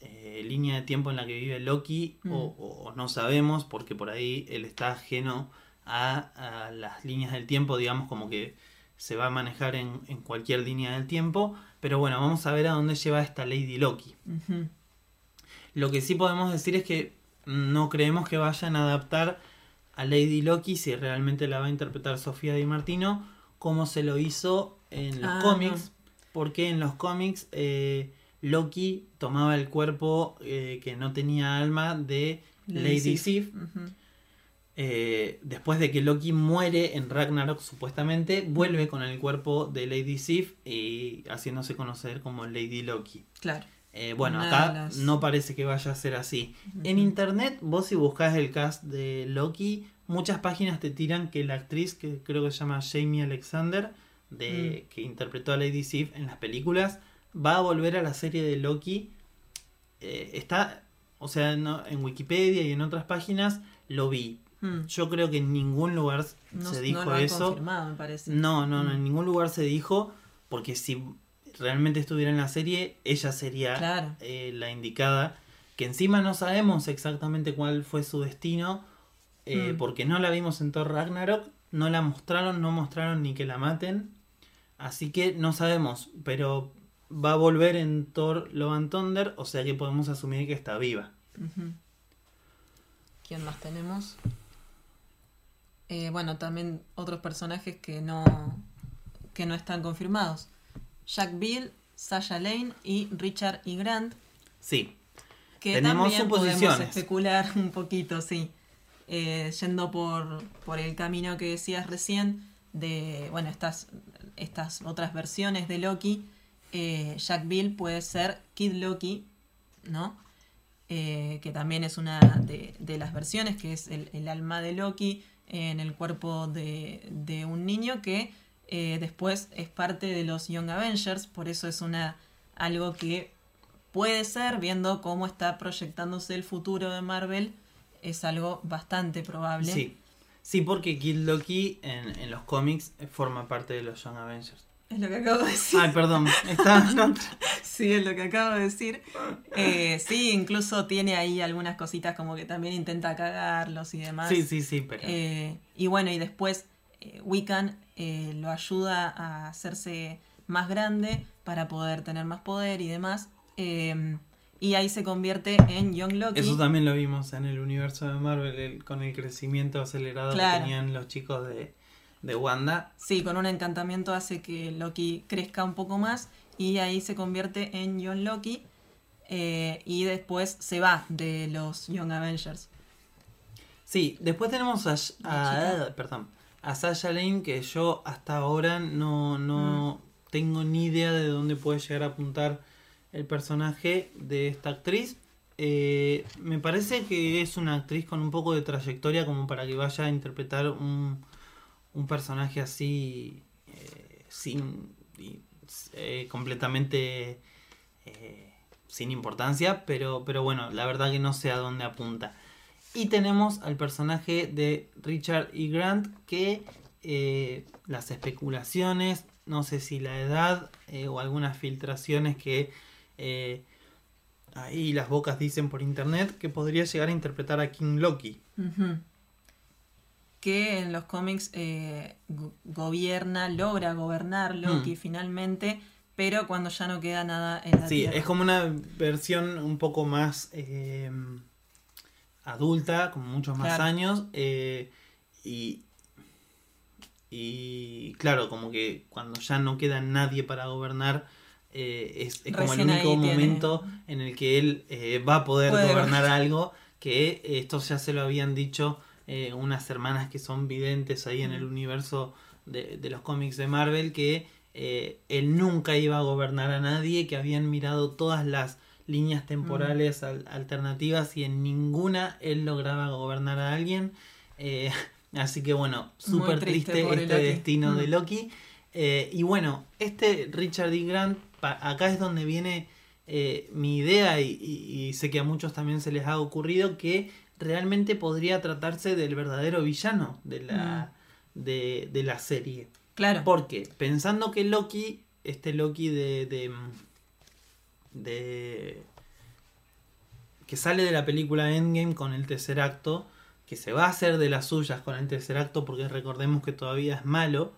eh, línea de tiempo en la que vive Loki, Mm. o, o no sabemos, porque por ahí él está ajeno a, a las líneas del tiempo, digamos como que se va a manejar en, en cualquier línea del tiempo, pero bueno, vamos a ver a dónde lleva esta Lady Loki. Lo que sí podemos decir es que no creemos que vayan a adaptar a Lady Loki si realmente la va a interpretar Sofía Di Martino como se lo hizo en los Ah, cómics. Porque en los cómics eh, Loki tomaba el cuerpo eh, que no tenía alma de Lady, Sif. Eh, después de que Loki muere en Ragnarok supuestamente, vuelve con el cuerpo de Lady Sif y haciéndose conocer como Lady Loki. Claro. Eh, bueno, Una acá las- no parece que vaya a ser así. En internet, vos si buscas el cast de Loki, muchas páginas te tiran que la actriz, que creo que se llama Jamie Alexander, de, Mm. que interpretó a Lady Sif en las películas, va a volver a la serie de Loki. Eh, está, o sea, no- en Wikipedia y en otras páginas lo vi. Mm. Yo creo que en ningún lugar No, se no dijo lo han eso. confirmado, me parece. No, no, no, en ningún lugar se dijo, porque si realmente estuviera en la serie, ella sería Claro. eh, la indicada, que encima no sabemos exactamente cuál fue su destino, eh, Mm. porque no la vimos en Thor Ragnarok, no la mostraron, no mostraron ni que la maten, así que no sabemos, pero va a volver en Thor Love and Thunder, o sea que podemos asumir que está viva. ¿Quién más tenemos? Eh, bueno, también otros personajes que no, que no están confirmados. Jack Bill, Sasha Lane y Richard E. Grant. Sí, Que Tenemos también podemos especular <laughs> un poquito, sí. Eh, yendo por, por el camino que decías recién, de bueno, estas, estas otras versiones de Loki, eh, Jack Bill puede ser Kid Loki, ¿no? Eh, que también es una de, de las versiones, que es el, el alma de Loki en el cuerpo de, de un niño que eh, después es parte de los Young Avengers, por eso es una algo que puede ser, viendo cómo está proyectándose el futuro de Marvel, es algo bastante probable. sí. Sí, porque Kid Loki en, en los cómics forma parte de los Young Avengers. Es lo que acabo de decir. Ay, perdón, estaba en <laughs> otra. Sí, es lo que acabo de decir. Eh, sí, incluso tiene ahí algunas cositas como que también intenta cagarlos y demás. Sí, sí, sí, pero... Eh, y bueno, y después eh, Wiccan eh, lo ayuda a hacerse más grande para poder tener más poder y demás. Eh, y ahí se convierte en Young Loki. Eso también lo vimos en el universo de Marvel, el- con el crecimiento acelerado Claro. que tenían los chicos de, de Wanda. Sí, con un encantamiento hace que Loki crezca un poco más y ahí se convierte en Young Loki eh, y después se va de los Young Avengers. Sí, después tenemos a, a- chica. perdón, a Sasha Lane, que yo hasta ahora no, Mm. no tengo ni idea de dónde puede llegar a apuntar el personaje de esta actriz. eh, me parece que es una actriz con un poco de trayectoria como para que vaya a interpretar un, un personaje así eh, sin eh, completamente sin importancia, pero, pero bueno, la verdad que no sé a dónde apunta. Y tenemos al personaje de Richard E. Grant que las especulaciones, no sé si la edad o algunas filtraciones que ahí las bocas dicen por internet que podría llegar a interpretar a King Loki. Que en los cómics eh, gobierna, logra gobernar Loki hmm. finalmente, pero cuando ya no queda nada en la Sí, es como una versión un poco más eh, adulta, con muchos más años, eh, y, y claro, como que cuando ya no queda nadie para gobernar, eh, es, como el único momento en el que él eh, va a poder gobernar. algo, que esto ya se lo habían dicho eh, unas hermanas que son videntes ahí en el universo de, los cómics de Marvel, que él nunca iba a gobernar a nadie, que habían mirado todas las líneas temporales alternativas y en ninguna él lograba gobernar a alguien. <laughs> así que bueno, súper triste, este destino de Loki. y bueno, este Richard D. Grant acá es donde viene eh, mi idea y, sé que a muchos también se les ha ocurrido que realmente podría tratarse del verdadero villano de la, mm. de, la serie. Claro. Porque pensando que Loki, este Loki de, de, de que sale de la película Endgame con el tercer acto, que se va a hacer de las suyas con el tercer acto, porque recordemos que todavía es malo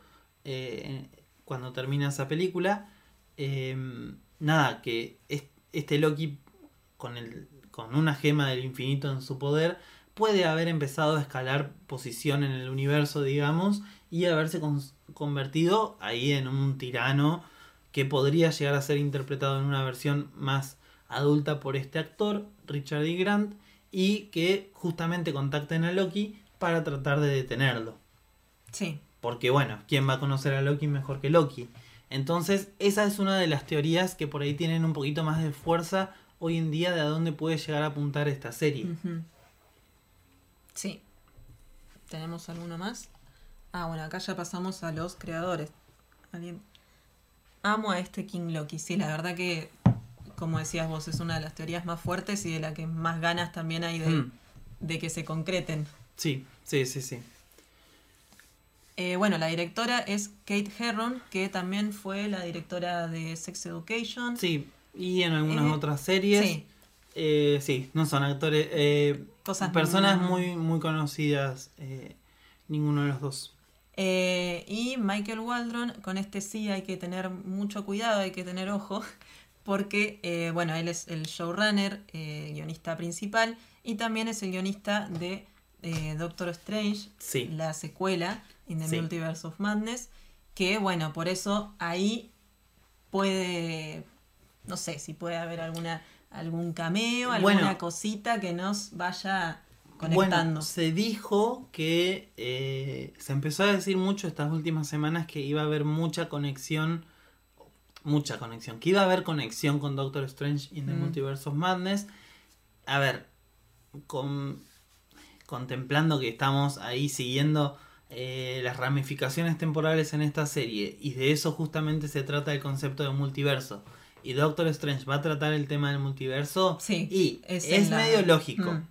eh, cuando termina esa película, Em, nada, que este Loki con, el, con una gema del infinito en su poder puede haber empezado a escalar posición en el universo, digamos, y haberse convertido ahí en un tirano que podría llegar a ser interpretado en una versión más adulta por este actor, Richard E. Grant, y que justamente contacten a Loki para tratar de detenerlo. Sí. Porque bueno, ¿quién va a conocer a Loki mejor que Loki? Entonces, esa es una de las teorías que por ahí tienen un poquito más de fuerza hoy en día de a dónde puede llegar a apuntar esta serie. Sí. ¿Tenemos alguno más? Ah, bueno, acá ya pasamos a los creadores. ¿Alguien? Amo a este King Loki. Sí, la verdad que, como decías vos, es una de las teorías más fuertes y de la que más ganas también hay de, mm. de que se concreten. Sí, sí, sí, sí. Eh, bueno, la directora es Kate Herron, que también fue la directora de Sex Education. Sí, y en algunas eh, otras series. Sí. Eh, sí, no son actores. personas muy, muy conocidas, ninguno de los dos. y Michael Waldron, con este sí hay que tener mucho cuidado, hay que tener ojo, <laughs> porque, bueno, él es el showrunner, guionista principal, y también es el guionista de Doctor Strange, la secuela in the Multiverse of Madness, que bueno, por eso ahí puede, no sé si puede haber alguna algún cameo, alguna cosita que nos vaya conectando. Bueno, se dijo que eh, se empezó a decir mucho estas últimas semanas que iba a haber mucha conexión, mucha conexión, que iba a haber conexión con Doctor Strange in the mm. Multiverse of Madness. A ver, con, contemplando que estamos ahí siguiendo eh, las ramificaciones temporales en esta serie y de eso justamente se trata el concepto de multiverso y Doctor Strange va a tratar el tema del multiverso y es, medio lógico. Mm.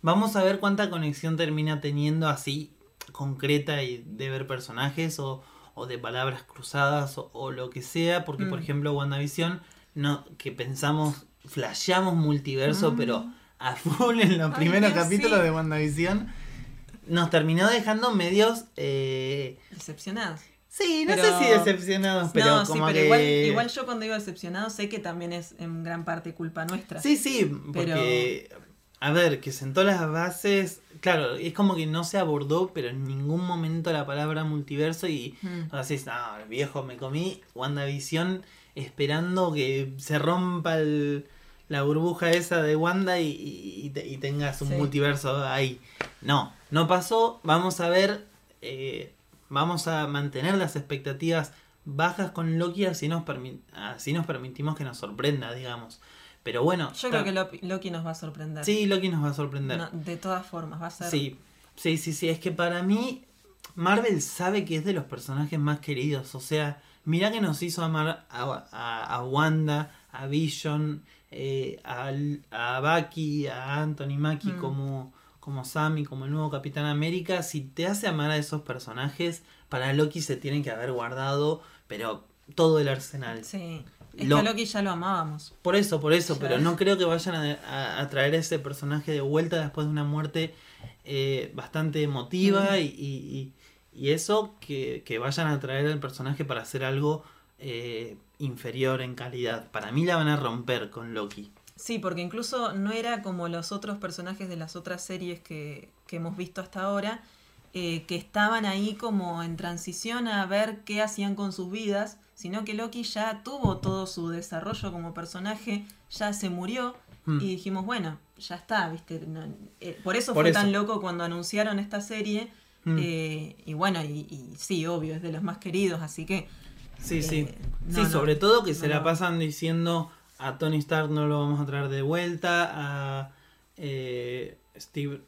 Vamos a ver cuánta conexión termina teniendo así concreta y de ver personajes o, de palabras cruzadas o, lo que sea, porque por mm. ejemplo WandaVision, no, que pensamos, flasheamos multiverso, mm. pero a full en los primeros capítulos de WandaVision nos terminó dejando medios... Eh... Decepcionados. Sí, no sé si decepcionados, pero como que... igual, igual, yo cuando digo decepcionado sé que también es en gran parte culpa nuestra. Sí, sí, porque... A ver, que sentó las bases... Claro, es como que no se abordó, pero en ningún momento la palabra multiverso y... Mm. Así, no, viejo, me comí WandaVision esperando que se rompa el la burbuja esa de Wanda y, y, tengas un multiverso ahí. No, no pasó. Vamos a ver. Eh, vamos a mantener las expectativas bajas con Loki, así nos, así nos permitimos que nos sorprenda, digamos. Pero bueno. Yo creo que Loki nos va a sorprender. Sí, Loki nos va a sorprender. de todas formas, va a ser. Sí, sí, sí, sí. Es que para mí, Marvel sabe que es de los personajes más queridos. O sea, mira que nos hizo amar a, Wanda, a Vision, eh, a, a Bucky, a Anthony Mackie mm. como, como Sammy, como el nuevo Capitán América. Si te hace amar a esos personajes, para Loki se tienen que haber guardado, pero todo el arsenal. Sí. Es que a Loki ya lo amábamos. Por eso, por eso, pero no creo que vayan a, traer ese personaje de vuelta después de una muerte eh, bastante emotiva y, eso, que, vayan a traer al personaje para hacer algo eh, inferior en calidad. Para mí la van a romper con Loki. Sí, porque incluso no era como los otros personajes de las otras series que, que hemos visto hasta ahora, eh, que estaban ahí como en transición a ver qué hacían con sus vidas, sino que Loki ya tuvo todo su desarrollo como personaje, ya se murió hmm. y dijimos, bueno, ya está, ¿viste? Eh, por eso fue tan loco cuando anunciaron esta serie. Hmm. Eh, y bueno, y, sí, obvio, es de los más queridos, así que... Sí, sí. sí, sobre todo que se la pasan diciendo a Tony Stark no lo vamos a traer de vuelta, a Steve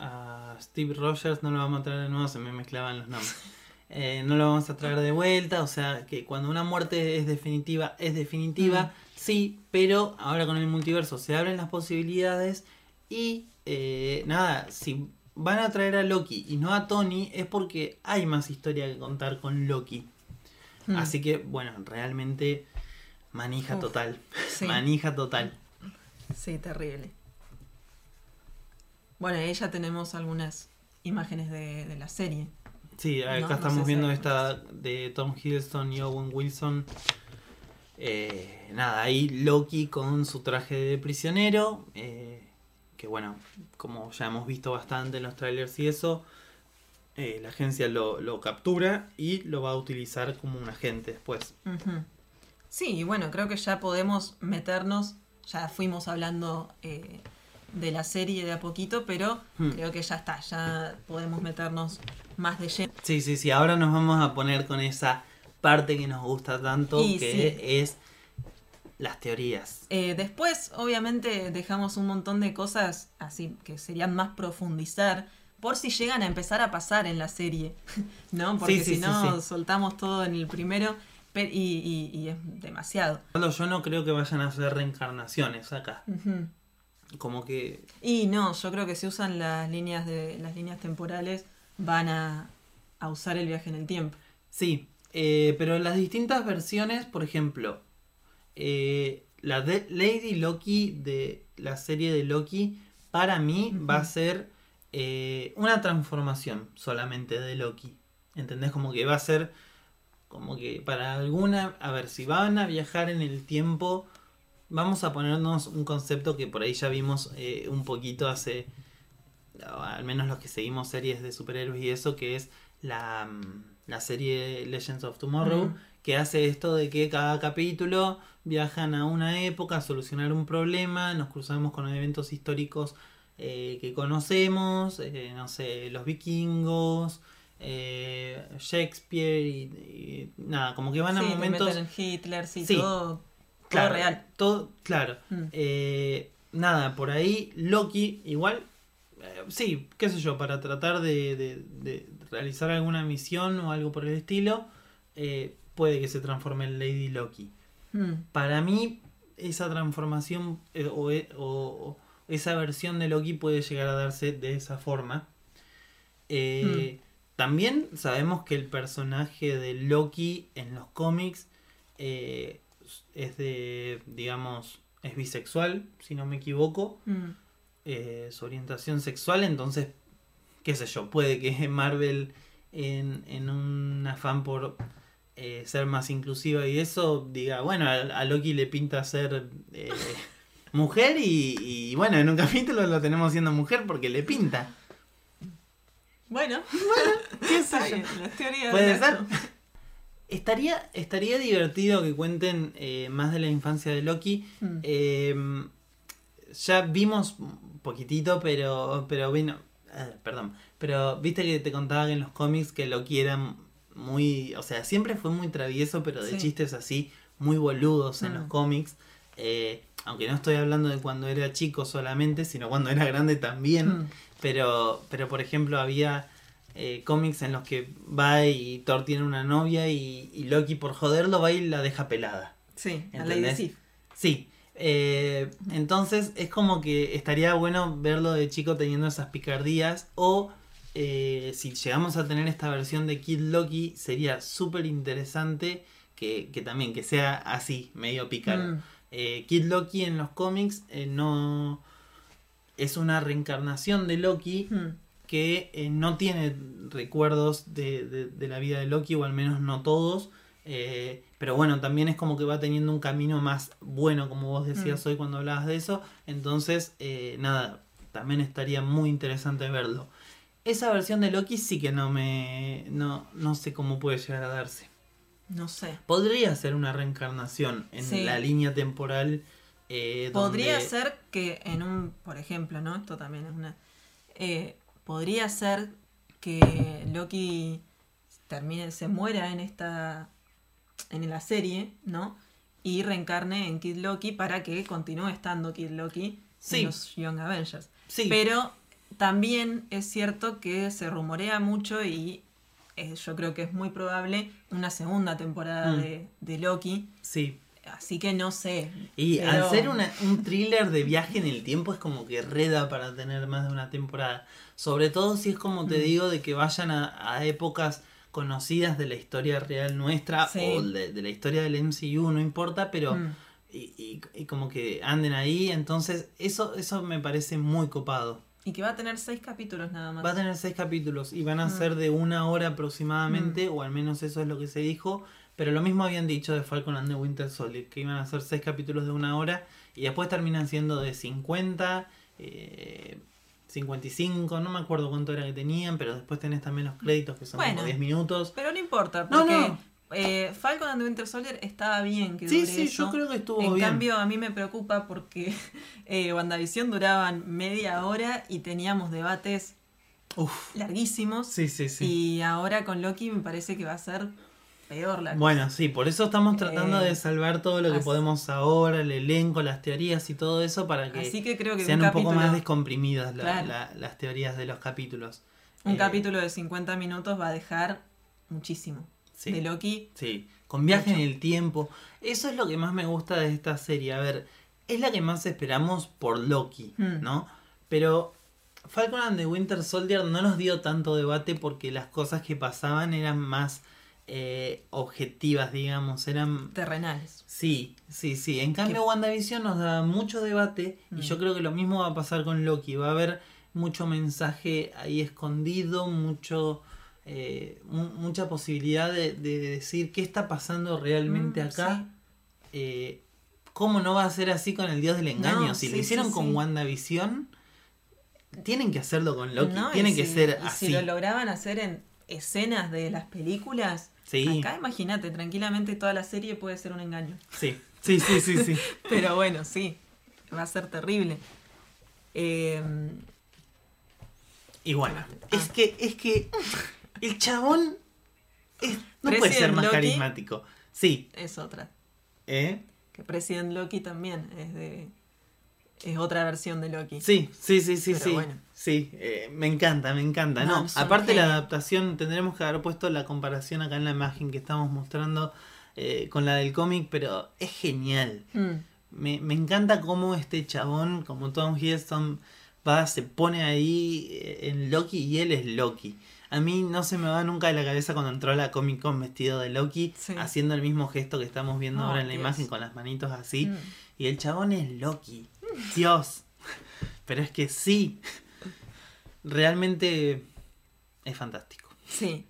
a Steve Rogers no lo vamos a traer de nuevo, se me mezclaban los nombres. <laughs> Eh, no lo vamos a traer de vuelta, o sea que cuando una muerte es definitiva, es definitiva, mm. sí, pero ahora con el multiverso se abren las posibilidades y eh, nada, si van a traer a Loki y no a Tony es porque hay más historia que contar con Loki. Mm. Así que, bueno, realmente manija total. <laughs> Manija total. Sí, terrible. Bueno, ahí ya tenemos algunas imágenes de, la serie. Sí, acá estamos viendo esta de Tom Hiddleston y Owen Wilson. Eh, nada, ahí Loki con su traje de prisionero. Eh, que bueno, como ya hemos visto bastante en los trailers y eso, eh, la agencia lo, captura y lo va a utilizar como un agente después. Sí, bueno, creo que ya podemos meternos, ya fuimos hablando de la serie de a poquito, pero hmm. creo que ya está, ya podemos meternos más de lleno. Sí, sí, sí, ahora nos vamos a poner con esa parte que nos gusta tanto, que es las teorías. Eh, después, obviamente, dejamos un montón de cosas así que serían más profundizar por si llegan a empezar a pasar en la serie, <laughs> ¿no? Porque si no, soltamos todo en el primero y, y, es demasiado. Yo no creo que vayan a hacer reencarnaciones acá. Como que y no yo creo que si usan las líneas de las líneas temporales van a, usar el viaje en el tiempo. Sí eh, pero las distintas versiones por ejemplo eh, la de Lady Loki de la serie de Loki para mí va a ser eh, una transformación solamente de Loki. ¿entendés? como que va a ser como que para alguna a ver si van a viajar en el tiempo vamos a ponernos un concepto que por ahí ya vimos eh, un poquito hace, al menos los que seguimos series de superhéroes y eso, que es la, mm, la serie Legends of Tomorrow, que hace esto de que cada capítulo viajan a una época a solucionar un problema, nos cruzamos con eventos históricos eh, que conocemos, eh, no sé, los vikingos. Shakespeare y, nada, como que van a momentos. Hitler, sí, todo claro, real. Todo, claro. Mm. Eh, nada, por ahí Loki, igual, eh, sí, qué sé yo, para tratar de, realizar alguna misión o algo por el estilo, eh, puede que se transforme en Lady Loki. Mm. Para mí, esa transformación o, esa versión de Loki puede llegar a darse de esa forma. Mm. También sabemos que el personaje de Loki en los cómics es de, digamos, es bisexual, si no me equivoco. Mm. Eh, su orientación sexual, entonces, qué sé yo, puede que <laughs> Marvel en, en un afán por eh, ser más inclusiva y eso, diga, bueno, a, Loki le pinta ser eh, <laughs> mujer y, bueno, en un <laughs> capítulo lo tenemos siendo mujer porque le pinta. Bueno, bueno, qué sé yo. Puede ser. Estaría, estaría divertido que cuenten eh, más de la infancia de Loki. Mm. Eh, ya vimos un poquitito, pero, pero bueno, eh, perdón, pero viste que te contaba que en los cómics que Loki era muy, o sea, siempre fue muy travieso, pero de chistes así, muy boludos en los mm. cómics. eh, aunque no estoy hablando de cuando era chico solamente, sino cuando era grande también, Mm. Pero, pero por ejemplo había eh, cómics en los que va y Thor tiene una novia y, y Loki por joderlo va y la deja pelada. Sí. Sif. Sí, eh, entonces es como que estaría bueno verlo de chico teniendo esas picardías o eh, si llegamos a tener esta versión de Kid Loki sería súper interesante que, que también que sea así, medio pícaro. Mm. Eh, Kid Loki en los cómics eh, no es una reencarnación de Loki Mm. que eh, no tiene recuerdos de, de- de la vida de Loki, o al menos no todos. eh, pero bueno, también es como que va teniendo un camino más bueno, como vos decías Mm. hoy cuando hablabas de eso. Entonces, eh, nada, también estaría muy interesante verlo. Esa versión de Loki sí que no me. No, no sé cómo puede llegar a darse. No sé. Podría ser una reencarnación en Sí. la línea temporal. Eh, Podría ser que en un, por ejemplo, ¿no? Esto también es una... eh, podría ser que Loki termine, se muera en esta, en la serie, ¿no? Y reencarne en Kid Loki para que continúe estando Kid Loki Sí. en los Young Avengers. Sí, Pero también es cierto que se rumorea mucho y eh, yo creo que es muy probable una segunda temporada Mm. de, de Loki. sí. Así que no sé. Y Pero- al ser una- un thriller de viaje en el tiempo es como que reda para tener más de una temporada. Sobre todo si es como te Mm. digo de que vayan a, a épocas conocidas de la historia real nuestra Sí. o de, de la historia del MCU, no importa, pero Mm. y, y- y como que anden ahí, entonces eso, eso me parece muy copado. Y que va a tener seis capítulos nada más. Va a tener seis capítulos y van a Mm. ser de una hora aproximadamente, o al menos eso es lo que se dijo. Pero lo mismo habían dicho de Falcon and the Winter Soldier, que iban a ser seis capítulos de una hora y después terminan siendo de 50, eh, 55, no me acuerdo cuánto era que tenían, pero después tenés también los créditos que son Bueno. como 10 minutos. Pero no importa, porque no. eh, Falcon and the Winter Soldier estaba bien que Sí, sí, eso. yo creo que estuvo En bien. cambio, a mí me preocupa porque <laughs> eh, WandaVision duraban media hora y teníamos debates Uf, larguísimos. sí, sí, sí. Y ahora con Loki me parece que va a ser peor la Bueno, sí, por eso estamos tratando Eh, de salvar todo lo que así- podemos ahora, el elenco, las teorías y todo eso para que Así que creo que sean un poco más descomprimidas la- Claro. la- las teorías de los capítulos. un Eh, capítulo de 50 minutos va a dejar muchísimo. Sí. De Loki, Sí, con viaje en el tiempo. Eso es lo que más me gusta de esta serie. A ver, es la que más esperamos por Loki, Hmm. ¿no? Pero Falcon and the Winter Soldier no nos dio tanto debate porque las cosas que pasaban eran más eh, objetivas, digamos. Eran. terrenales. Sí, sí, sí. En cambio, WandaVision nos da mucho debate y Mm. yo creo que lo mismo va a pasar con Loki. Va a haber mucho mensaje ahí escondido, mucho. eh, mu- mucha posibilidad de, de decir qué está pasando realmente Mm, acá. Eh, ¿Cómo no va a ser así con el dios del engaño? No, si lo sí, hicieron sí, con sí. WandaVision, tienen que hacerlo con Loki. No, y Tiene que ser y así. Si lo lograban hacer en escenas de las películas, Sí, acá imagínate, tranquilamente toda la serie puede ser un engaño. sí, sí, sí, sí, sí. <laughs> Pero bueno, sí, va a ser terrible. Eh, Y bueno, Ah. es que, es que el chabón es- no puede ser más Loki. carismático. Sí, es otra. ¿eh? Que President Loki también es de es otra versión de Loki. Sí, sí, sí, sí, Pero sí. bueno. Sí, eh, me encanta, me encanta. No, No, aparte la adaptación, tendremos que haber puesto la comparación acá en la imagen que estamos mostrando eh, con la del cómic, pero es genial. Mm, Me, me encanta cómo este chabón, como Tom Hiddleston, va, se pone ahí eh, en Loki y él es Loki. A mí no se me va nunca de la cabeza cuando entró a la Comic Con vestido de Loki, Sí. haciendo el mismo gesto que estamos viendo Oh, ahora en la Dios. imagen con las manitos así. mm. Y el chabón es Loki. Dios. Pero es que sí. Realmente es fantástico. Sí,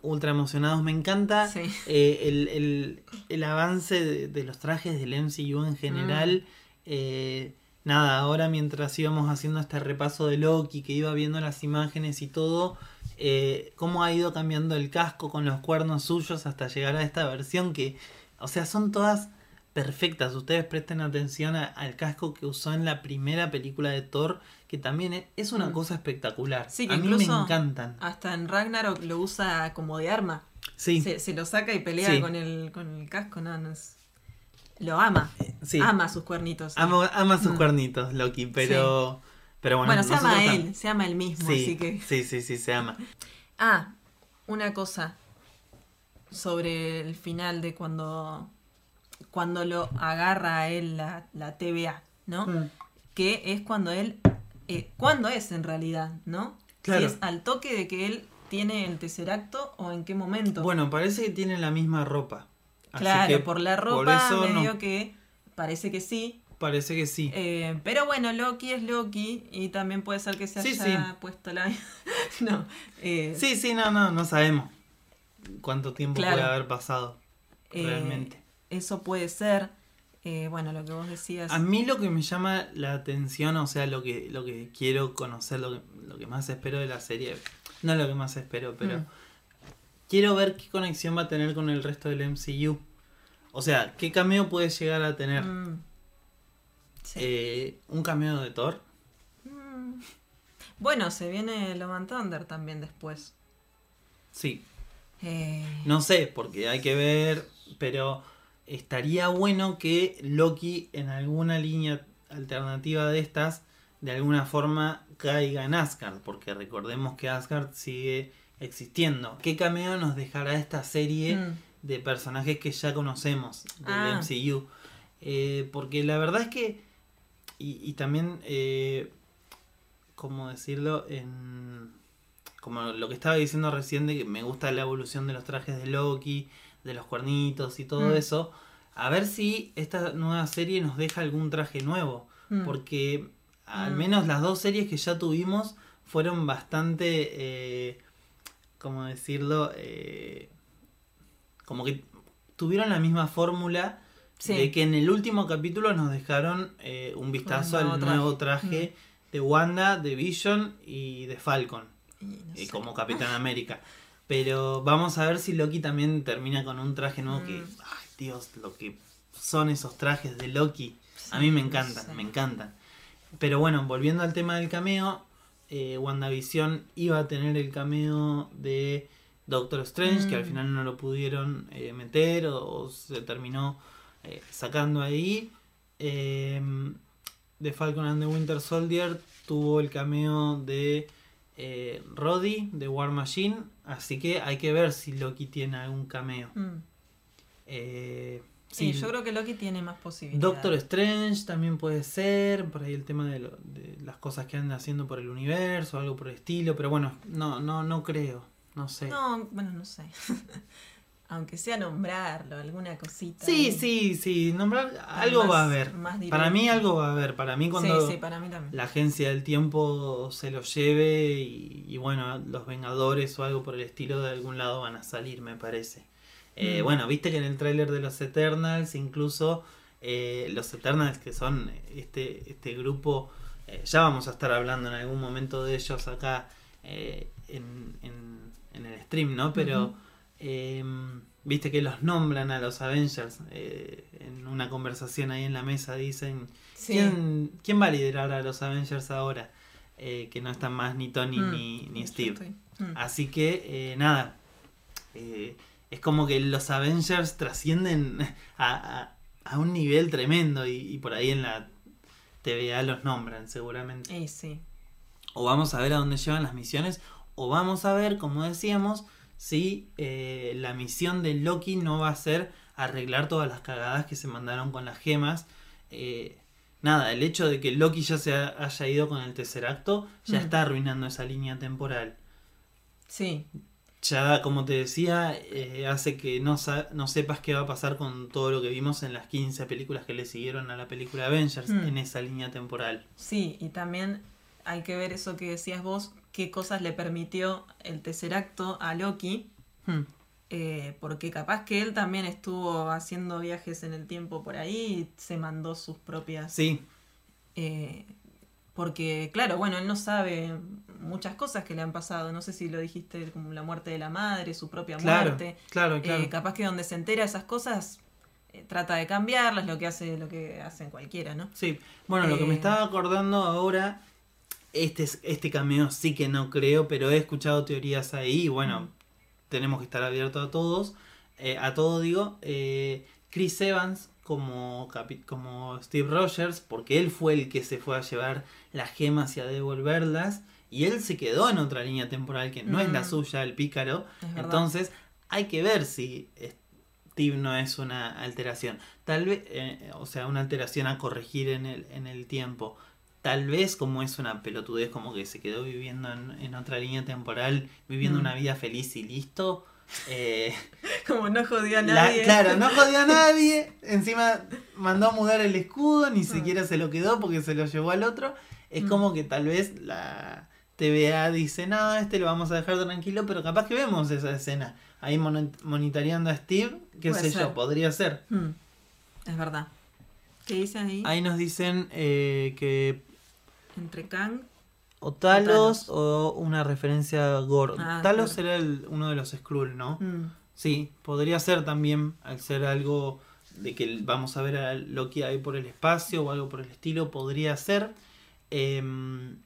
Ultra emocionados. Me encanta sí. eh, el, el- el avance de, de los trajes del MCU en general. Eh, nada, ahora mientras íbamos haciendo este repaso de Loki, que iba viendo las imágenes y todo, eh, cómo ha ido cambiando el casco con los cuernos suyos hasta llegar a esta versión que, o sea, son todas perfectas. Ustedes presten atención a- al casco que usó en la primera película de Thor, que también es, una Mm. cosa espectacular. Sí, que a mí me encantan. Hasta en Ragnarok lo usa como de arma. Sí, Se, se lo saca y pelea Sí. con, el, con el casco, no, no es, lo ama. Sí. Ama sus cuernitos. Ama, ama sus Mm. cuernitos, Loki, pero. Pero bueno, bueno, se ama a él, se ama él mismo, así que. sí, sí, sí, se ama. Ah, una cosa sobre el final de cuando cuando lo agarra a él la, la TVA, ¿no? Mm. Que es cuando él eh, ¿cuándo es en realidad, no? Claro. Si es al toque de que él tiene el tesseracto o en qué momento. Bueno, parece que tienen la misma ropa. Así claro, que por la por ropa no- medio que parece que sí. Parece que sí. Eh, pero bueno, Loki es Loki y también puede ser que se Sí, haya sí. puesto la... <laughs> no. eh, Sí, sí, no, no, no sabemos cuánto tiempo Claro. puede haber pasado eh, realmente. Eso puede ser. eh, bueno, lo que vos decías. A mí lo que me llama la atención, o sea, lo que, lo que quiero conocer, lo que, lo que más espero de la serie, no lo que más espero, pero Mm. quiero ver qué conexión va a tener con el resto del MCU. O sea, qué cameo puede llegar a tener. Mm. Sí. Eh, ¿Un cameo de Thor? Mm. Bueno, se viene Love and Thunder también después. Sí, Eh, no sé, porque hay que ver, pero estaría bueno que Loki en alguna línea alternativa de estas, de alguna forma caiga en Asgard, porque recordemos que Asgard sigue existiendo. ¿Qué cameo nos dejará esta serie mm. de personajes que ya conocemos del Ah. MCU? Eh, porque la verdad es que, y, y también, eh, ¿cómo decirlo? En, como lo que estaba diciendo recién, de que me gusta la evolución de los trajes de Loki, de los cuernitos y todo Mm. eso. A ver si esta nueva serie nos deja algún traje nuevo. Mm. Porque al Mm. menos las dos series que ya tuvimos fueron bastante, eh, ¿cómo decirlo? Eh, como que tuvieron la misma fórmula Sí. de que en el último capítulo nos dejaron eh, un vistazo nuevo al traje. Mm. nuevo traje de Wanda, de Vision y de Falcon, Y no sé. como Capitán <laughs> América. Pero vamos a ver si Loki también termina con un traje nuevo que, Mm. ay Dios, lo que son esos trajes de Loki. A mí me encantan, no sé. me encantan. Pero bueno, volviendo al tema del cameo, eh, WandaVision iba a tener el cameo de Doctor Strange, que al Mm. final no lo pudieron eh, meter o, o se terminó eh, sacando ahí. De Falcon and the Winter Soldier tuvo el cameo de eh, Roddy de War Machine, así que hay que ver si Loki tiene algún cameo. Mm. Eh, Sí, sí, yo creo que Loki tiene más posibilidades. Doctor Strange también puede ser, por ahí el tema de, lo- de las cosas que anda haciendo por el universo, algo por el estilo, pero bueno, no, no, no creo, no sé. No, bueno, no sé. <laughs> Aunque sea nombrarlo, alguna cosita. sí, sí, sí, nombrar algo Más- va a haber. más Para mí algo va a haber, para mí cuando Sí, sí, para mí también. la agencia del tiempo se lo lleve y, y bueno, los Vengadores o algo por el estilo de algún lado van a salir, me parece. Eh, Mm. Bueno, viste que en el tráiler de los Eternals, incluso eh, los Eternals, que son este, este grupo, eh, ya vamos a estar hablando en algún momento de ellos acá eh, en, en- en el stream, ¿no? Pero. Eh, viste que los nombran a los Avengers eh, en una conversación ahí en la mesa, dicen, Sí. ¿quién, quién va a liderar a los Avengers ahora? Eh, que no están más ni Tony Mm. ni, ni Steve. mm. Así que, eh, nada. es como que los Avengers trascienden <laughs> a, a- a un nivel tremendo y, y por ahí en la TVA los nombran seguramente. Sí. O vamos a ver a dónde llevan las misiones, o vamos a ver, como decíamos, si eh, la misión de Loki no va a ser arreglar todas las cagadas que se mandaron con las gemas. Eh, nada, el hecho de que Loki ya se ha- haya ido con el tercer acto ya Mm. está arruinando esa línea temporal Sí. ya como te decía, eh, hace que no, no sepas qué va a pasar con todo lo que vimos en las 15 películas que le siguieron a la película Avengers Hmm. en esa línea temporal. Sí, y también hay que ver eso que decías vos, qué cosas le permitió el tercer acto a Loki, Hmm. eh, porque capaz que él también estuvo haciendo viajes en el tiempo por ahí y se mandó sus propias... Sí, eh, porque, claro, bueno, él no sabe muchas cosas que le han pasado, no sé si lo dijiste, como la muerte de la madre, su propia claro, muerte. claro, claro. Eh, capaz que donde se entera esas cosas, eh, trata de cambiarlas, lo que hace, lo que hacen cualquiera, ¿no? Sí, bueno, lo que me Eh, estaba acordando ahora, este, es- este cameo sí que no creo, pero he escuchado teorías ahí y bueno, Mm. tenemos que estar abiertos a todos, eh, a todo digo. eh, Chris Evans como, como Steve Rogers, porque él fue el que se fue a llevar las gemas y a devolverlas, y él se quedó en otra línea temporal que no es la Mm. suya, el pícaro. Entonces hay que ver si Steve no es una alteración. Tal vez, eh, o sea, una alteración a corregir en el, en el tiempo. Tal vez como es una pelotudez, como que se quedó viviendo en, en otra línea temporal, viviendo Mm. una vida feliz y listo. eh, <laughs> Como no jodía a la- nadie. claro, no jodió a <laughs> nadie. Encima mandó a mudar el escudo, ni Ah. siquiera se lo quedó porque se lo llevó al otro. Es Mm. como que tal vez la TVA dice, no, este lo vamos a dejar tranquilo, pero capaz que vemos esa escena. Ahí mono- monitoreando a Steve, qué Puede sé ser. yo, podría ser. Mm, Es verdad. ¿Qué dice ahí? Ahí nos dicen eh, que Entre Kang. o Talos, Talos. o una referencia a Gore. Ah, Talos claro. era el- uno de los Skrull, ¿no? Mm, Sí, podría ser también, al ser algo de que vamos a ver a Loki ahí por el espacio o algo por el estilo, podría ser. Em,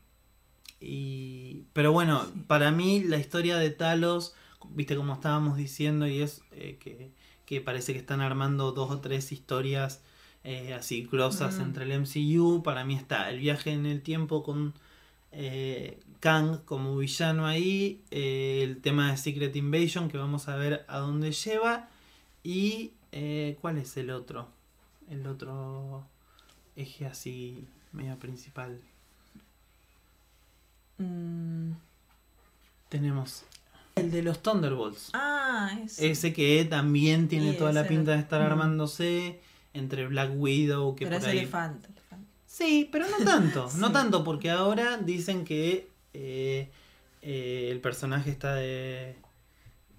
y, pero bueno, Sí. para mí la historia de Talos, viste como estábamos diciendo, y es eh, que, que parece que están armando dos o tres historias eh, así grosas Mm. entre el MCU. Para mí está el viaje en el tiempo con eh, Kang como villano ahí, eh, el tema de Secret Invasion que vamos a ver a dónde lleva y ¿cuál es el otro? El otro eje así medio principal. mm. Tenemos el de los Thunderbolts. Ah, es. Ese que también tiene Y toda la ese pinta de estar Mm. armándose entre Black Widow que Pero por ahí le falta. Sí, pero no tanto, <laughs> no tanto, porque ahora dicen que eh, eh, el personaje está de...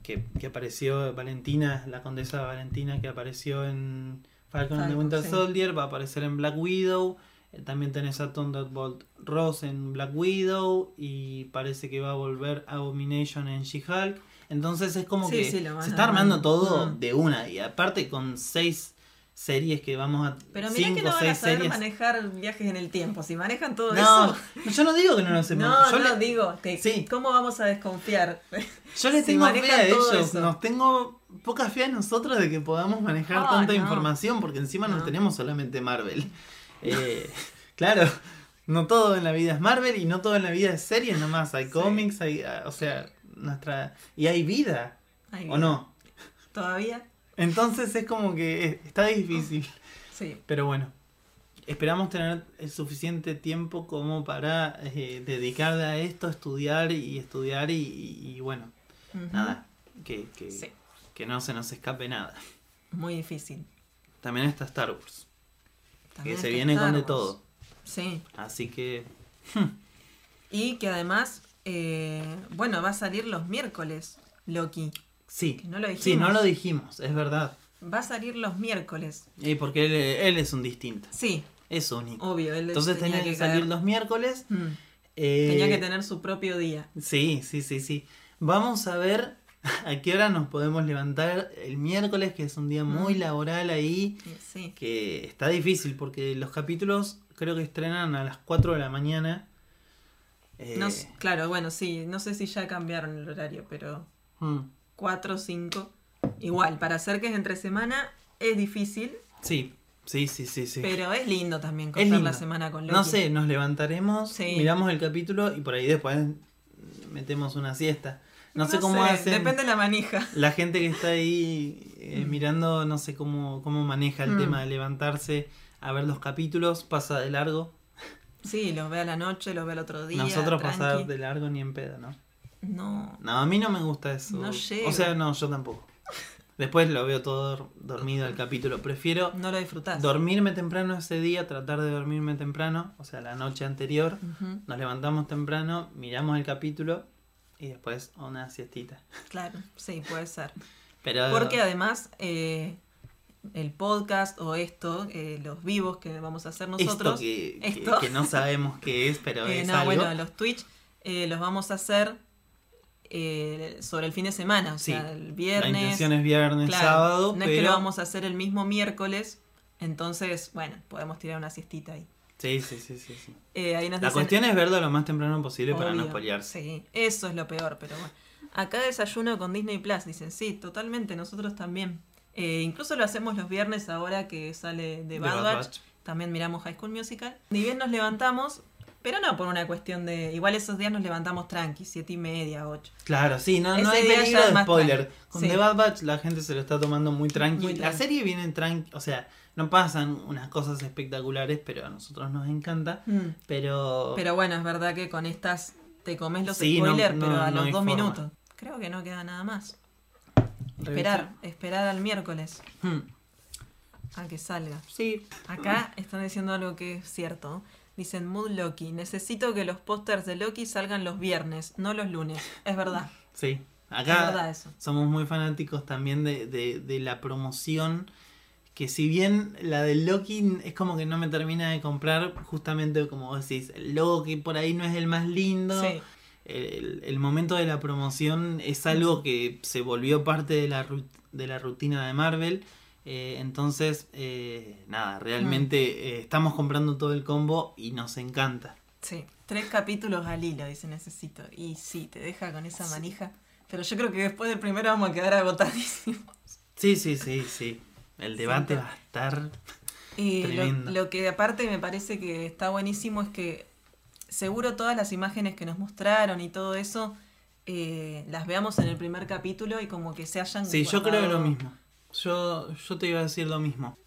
Que, que apareció Valentina, la condesa Valentina que apareció en Falcon and the Winter sí. Soldier, va a aparecer en Black Widow. Eh, También tenés a Thunderbolt Ross en Black Widow y parece que va a volver Abomination en She-Hulk. Entonces es como Sí, que sí, se está armando armando. todo Mm. de una y aparte con seis series que vamos a... Pero mira cinco que no van a saber series. manejar viajes en el tiempo. Si manejan todo No, eso. yo no digo que no lo sepan. No, yo, no, le, digo, que, Sí. ¿cómo vamos a desconfiar? <laughs> yo le si tengo fe a ellos. eso. Nos tengo poca fe a nosotros de que podamos manejar tanta no. información, porque encima no. No. tenemos solamente Marvel. <laughs> Eh, claro, no todo en la vida es Marvel y no todo en la vida es series nomás. Hay Sí. cómics, hay, o sea, nuestra. Y hay vida, ¿o no? ¿Todavía? Entonces es como que eh, está difícil. <laughs> Sí. Pero bueno, esperamos tener el suficiente tiempo como para eh, dedicar a esto, estudiar y estudiar y, y- y bueno, nada, que, que, Sí. que no se nos escape nada. Muy difícil. También está Star Wars, También que se viene con de todo. Sí. Así que, Y que además, eh, bueno, va a salir los miércoles, Loki. Sí, Que no lo sí, dijimos. no lo dijimos, es verdad. Va a salir los miércoles. Y porque él, él es un distinto, Sí, es único. obvio. Él Entonces tenía tenía que salir los miércoles. Mm, eh, Tenía que tener su propio día. Sí, sí, sí, sí. Vamos a ver <laughs> a qué hora nos podemos levantar el miércoles, que es un día muy Mm. laboral ahí, Sí, que está difícil porque los capítulos creo que estrenan a las 4 de la mañana. Eh, No s- claro, bueno, sí. No sé si ya cambiaron el horario, pero mm, 4 o 5. Igual, para hacer que es entre semana es difícil, sí, sí, sí, sí, sí. pero es lindo también cortar la semana con Loki. No sé, nos levantaremos, Sí. miramos el capítulo y por ahí después metemos una siesta. No, sé cómo sé, hacen. Depende de la manija. La gente que está ahí eh, Mm. mirando, no sé cómo, cómo maneja el Mm. tema de levantarse a ver los capítulos, pasa de largo. Sí, los ve a la noche, los ve al otro día. Nosotros tranqui. pasar de largo ni en pedo, ¿no? No. No, a mí no me gusta eso. No llego. o sea, no, yo tampoco. Después lo veo todo dor- dormido el capítulo. Prefiero No lo disfrutás. dormirme temprano ese día, tratar de dormirme temprano, o sea, la noche anterior. Nos levantamos temprano, miramos el capítulo y después una siestita. Claro, sí, puede ser. Pero Porque además, eh, el podcast o esto, eh, los vivos que vamos a hacer nosotros. esto, que, que- esto. que no sabemos qué es, pero <laughs> eh, es no, algo. bueno, los Twitch eh, los vamos a hacer eh, sobre el fin de semana, o Sí, sea, el La viernes. intención es viernes, claro, sábado, no pero... es que lo vamos a hacer el mismo miércoles, entonces, bueno, podemos tirar una siestita ahí. Sí, sí, sí, sí, sí. Eh, ahí nos La dicen- cuestión es verlo lo más temprano posible para no spoilearse. Sí, eso es lo peor, pero bueno. Acá desayuno con Disney Plus, dicen, sí, totalmente, nosotros también. Eh, incluso lo hacemos los viernes ahora que sale de Bad, Batch. También miramos High School Musical. Ni bien nos levantamos, pero no por una cuestión de. Igual esos días nos levantamos tranqui, siete y media, ocho. Claro, sí, no, no hay peligro de spoiler. tranqui. Con Sí. The Bad Batch la gente se lo está tomando muy tranqui. Muy La serie viene tranqui, o sea, no pasan unas cosas espectaculares, pero a nosotros nos encanta. Mm. Pero, Pero bueno, es verdad que con estas te comes los Sí, spoilers, no- pero a los dos forma. minutos. Creo que no queda nada más. Esperar, esperar al miércoles Hmm, a que salga. Sí, Acá están diciendo algo que es cierto. Dicen Mood Loki. Necesito que los pósters de Loki salgan los viernes, no los lunes. Es verdad. <laughs> sí. Es Acá verdad eso. somos muy fanáticos también de, de- de la promoción. Que si bien la de Loki es como que no me termina de comprar, justamente como decís, el logo que por ahí no es el más lindo. Sí. el, el momento de la promoción es algo que se volvió parte de la, de la rutina de Marvel. Eh, entonces, eh, nada, realmente eh, estamos comprando todo el combo y nos encanta. Sí. Tres capítulos al hilo, dice necesito. Y sí, te deja con esa manija. Pero yo creo que después del primero vamos a quedar agotadísimos. Sí, sí, sí, sí. El debate va a estar... Y lo, Tremendo. lo que aparte me parece que está buenísimo es que seguro todas las imágenes que nos mostraron y todo eso eh, las veamos en el primer capítulo y como que se hayan Sí, yo creo lo mismo. Yo, yo te iba a decir lo mismo.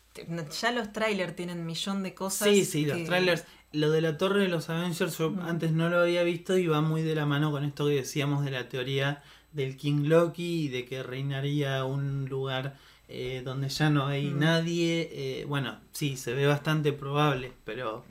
Ya los trailers tienen millón de cosas. Sí, sí, los trailers. Lo de la torre de los Avengers yo Mm. antes no lo había visto y va muy de la mano con esto que decíamos de la teoría del King Loki y de que reinaría un lugar eh, donde ya no hay Mm. nadie. Eh, bueno, sí, se ve bastante probable, pero...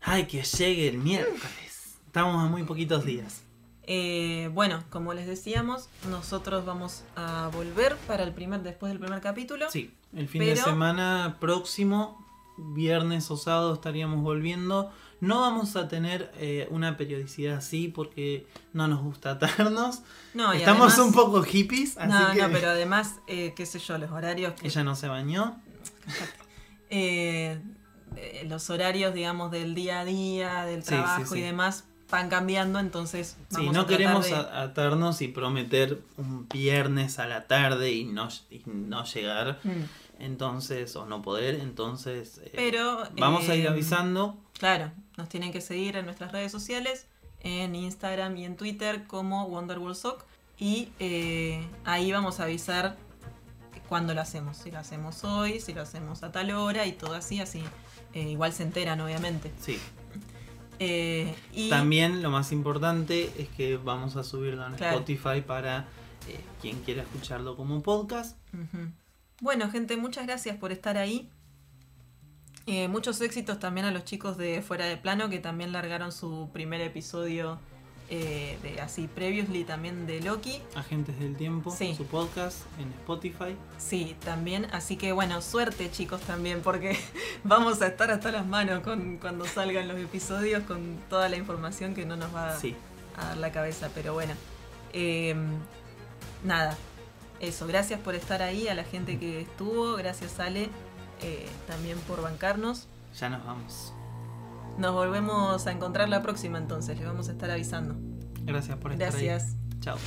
¡Ay, que llegue el miércoles! Estamos a muy poquitos días. Eh, bueno, como les decíamos, nosotros vamos a volver para el primer, después del primer capítulo. Sí, el fin de semana próximo, viernes o sábado estaríamos volviendo. No vamos a tener eh, una periodicidad así porque no nos gusta atarnos. No, Estamos además- un poco hippies, así No, que no, pero además, eh, qué sé yo, los horarios que <laughs> ella no se bañó. eh, eh, los horarios, digamos, del día a día, del Sí, trabajo sí, sí. y demás van cambiando, entonces Sí, vamos no a tratar queremos de- atarnos y prometer un viernes a la tarde y no, y no llegar, Mm. entonces, o no poder, entonces eh, Pero vamos a ir eh, avisando. Claro, nos tienen que seguir en nuestras redes sociales, en Instagram y en Twitter como Wonderwall Sock y eh, ahí vamos a avisar cuándo lo hacemos, si lo hacemos hoy, si lo hacemos a tal hora y todo así, así eh, igual se enteran obviamente. Sí. Eh, y También lo más importante es que vamos a subirlo en Claro. Spotify para eh, quien quiera escucharlo como podcast. Bueno, gente, muchas gracias por estar ahí. Eh, muchos éxitos también a los chicos de Fuera de Plano que también largaron su primer episodio eh, de así previously también de Loki. Agentes del Tiempo, Sí. su podcast en Spotify. Sí, también. Así que bueno, suerte chicos también porque <laughs> vamos a estar hasta las manos con, cuando salgan los episodios con toda la información que no nos va Sí, a dar la cabeza. Pero bueno, eh, nada, eso. Gracias por estar ahí, a la gente que estuvo. Gracias Ale eh, también por bancarnos. ya nos vamos. Nos volvemos a encontrar la próxima entonces, les vamos a estar avisando. Gracias por estar Gracias. ahí. Chao.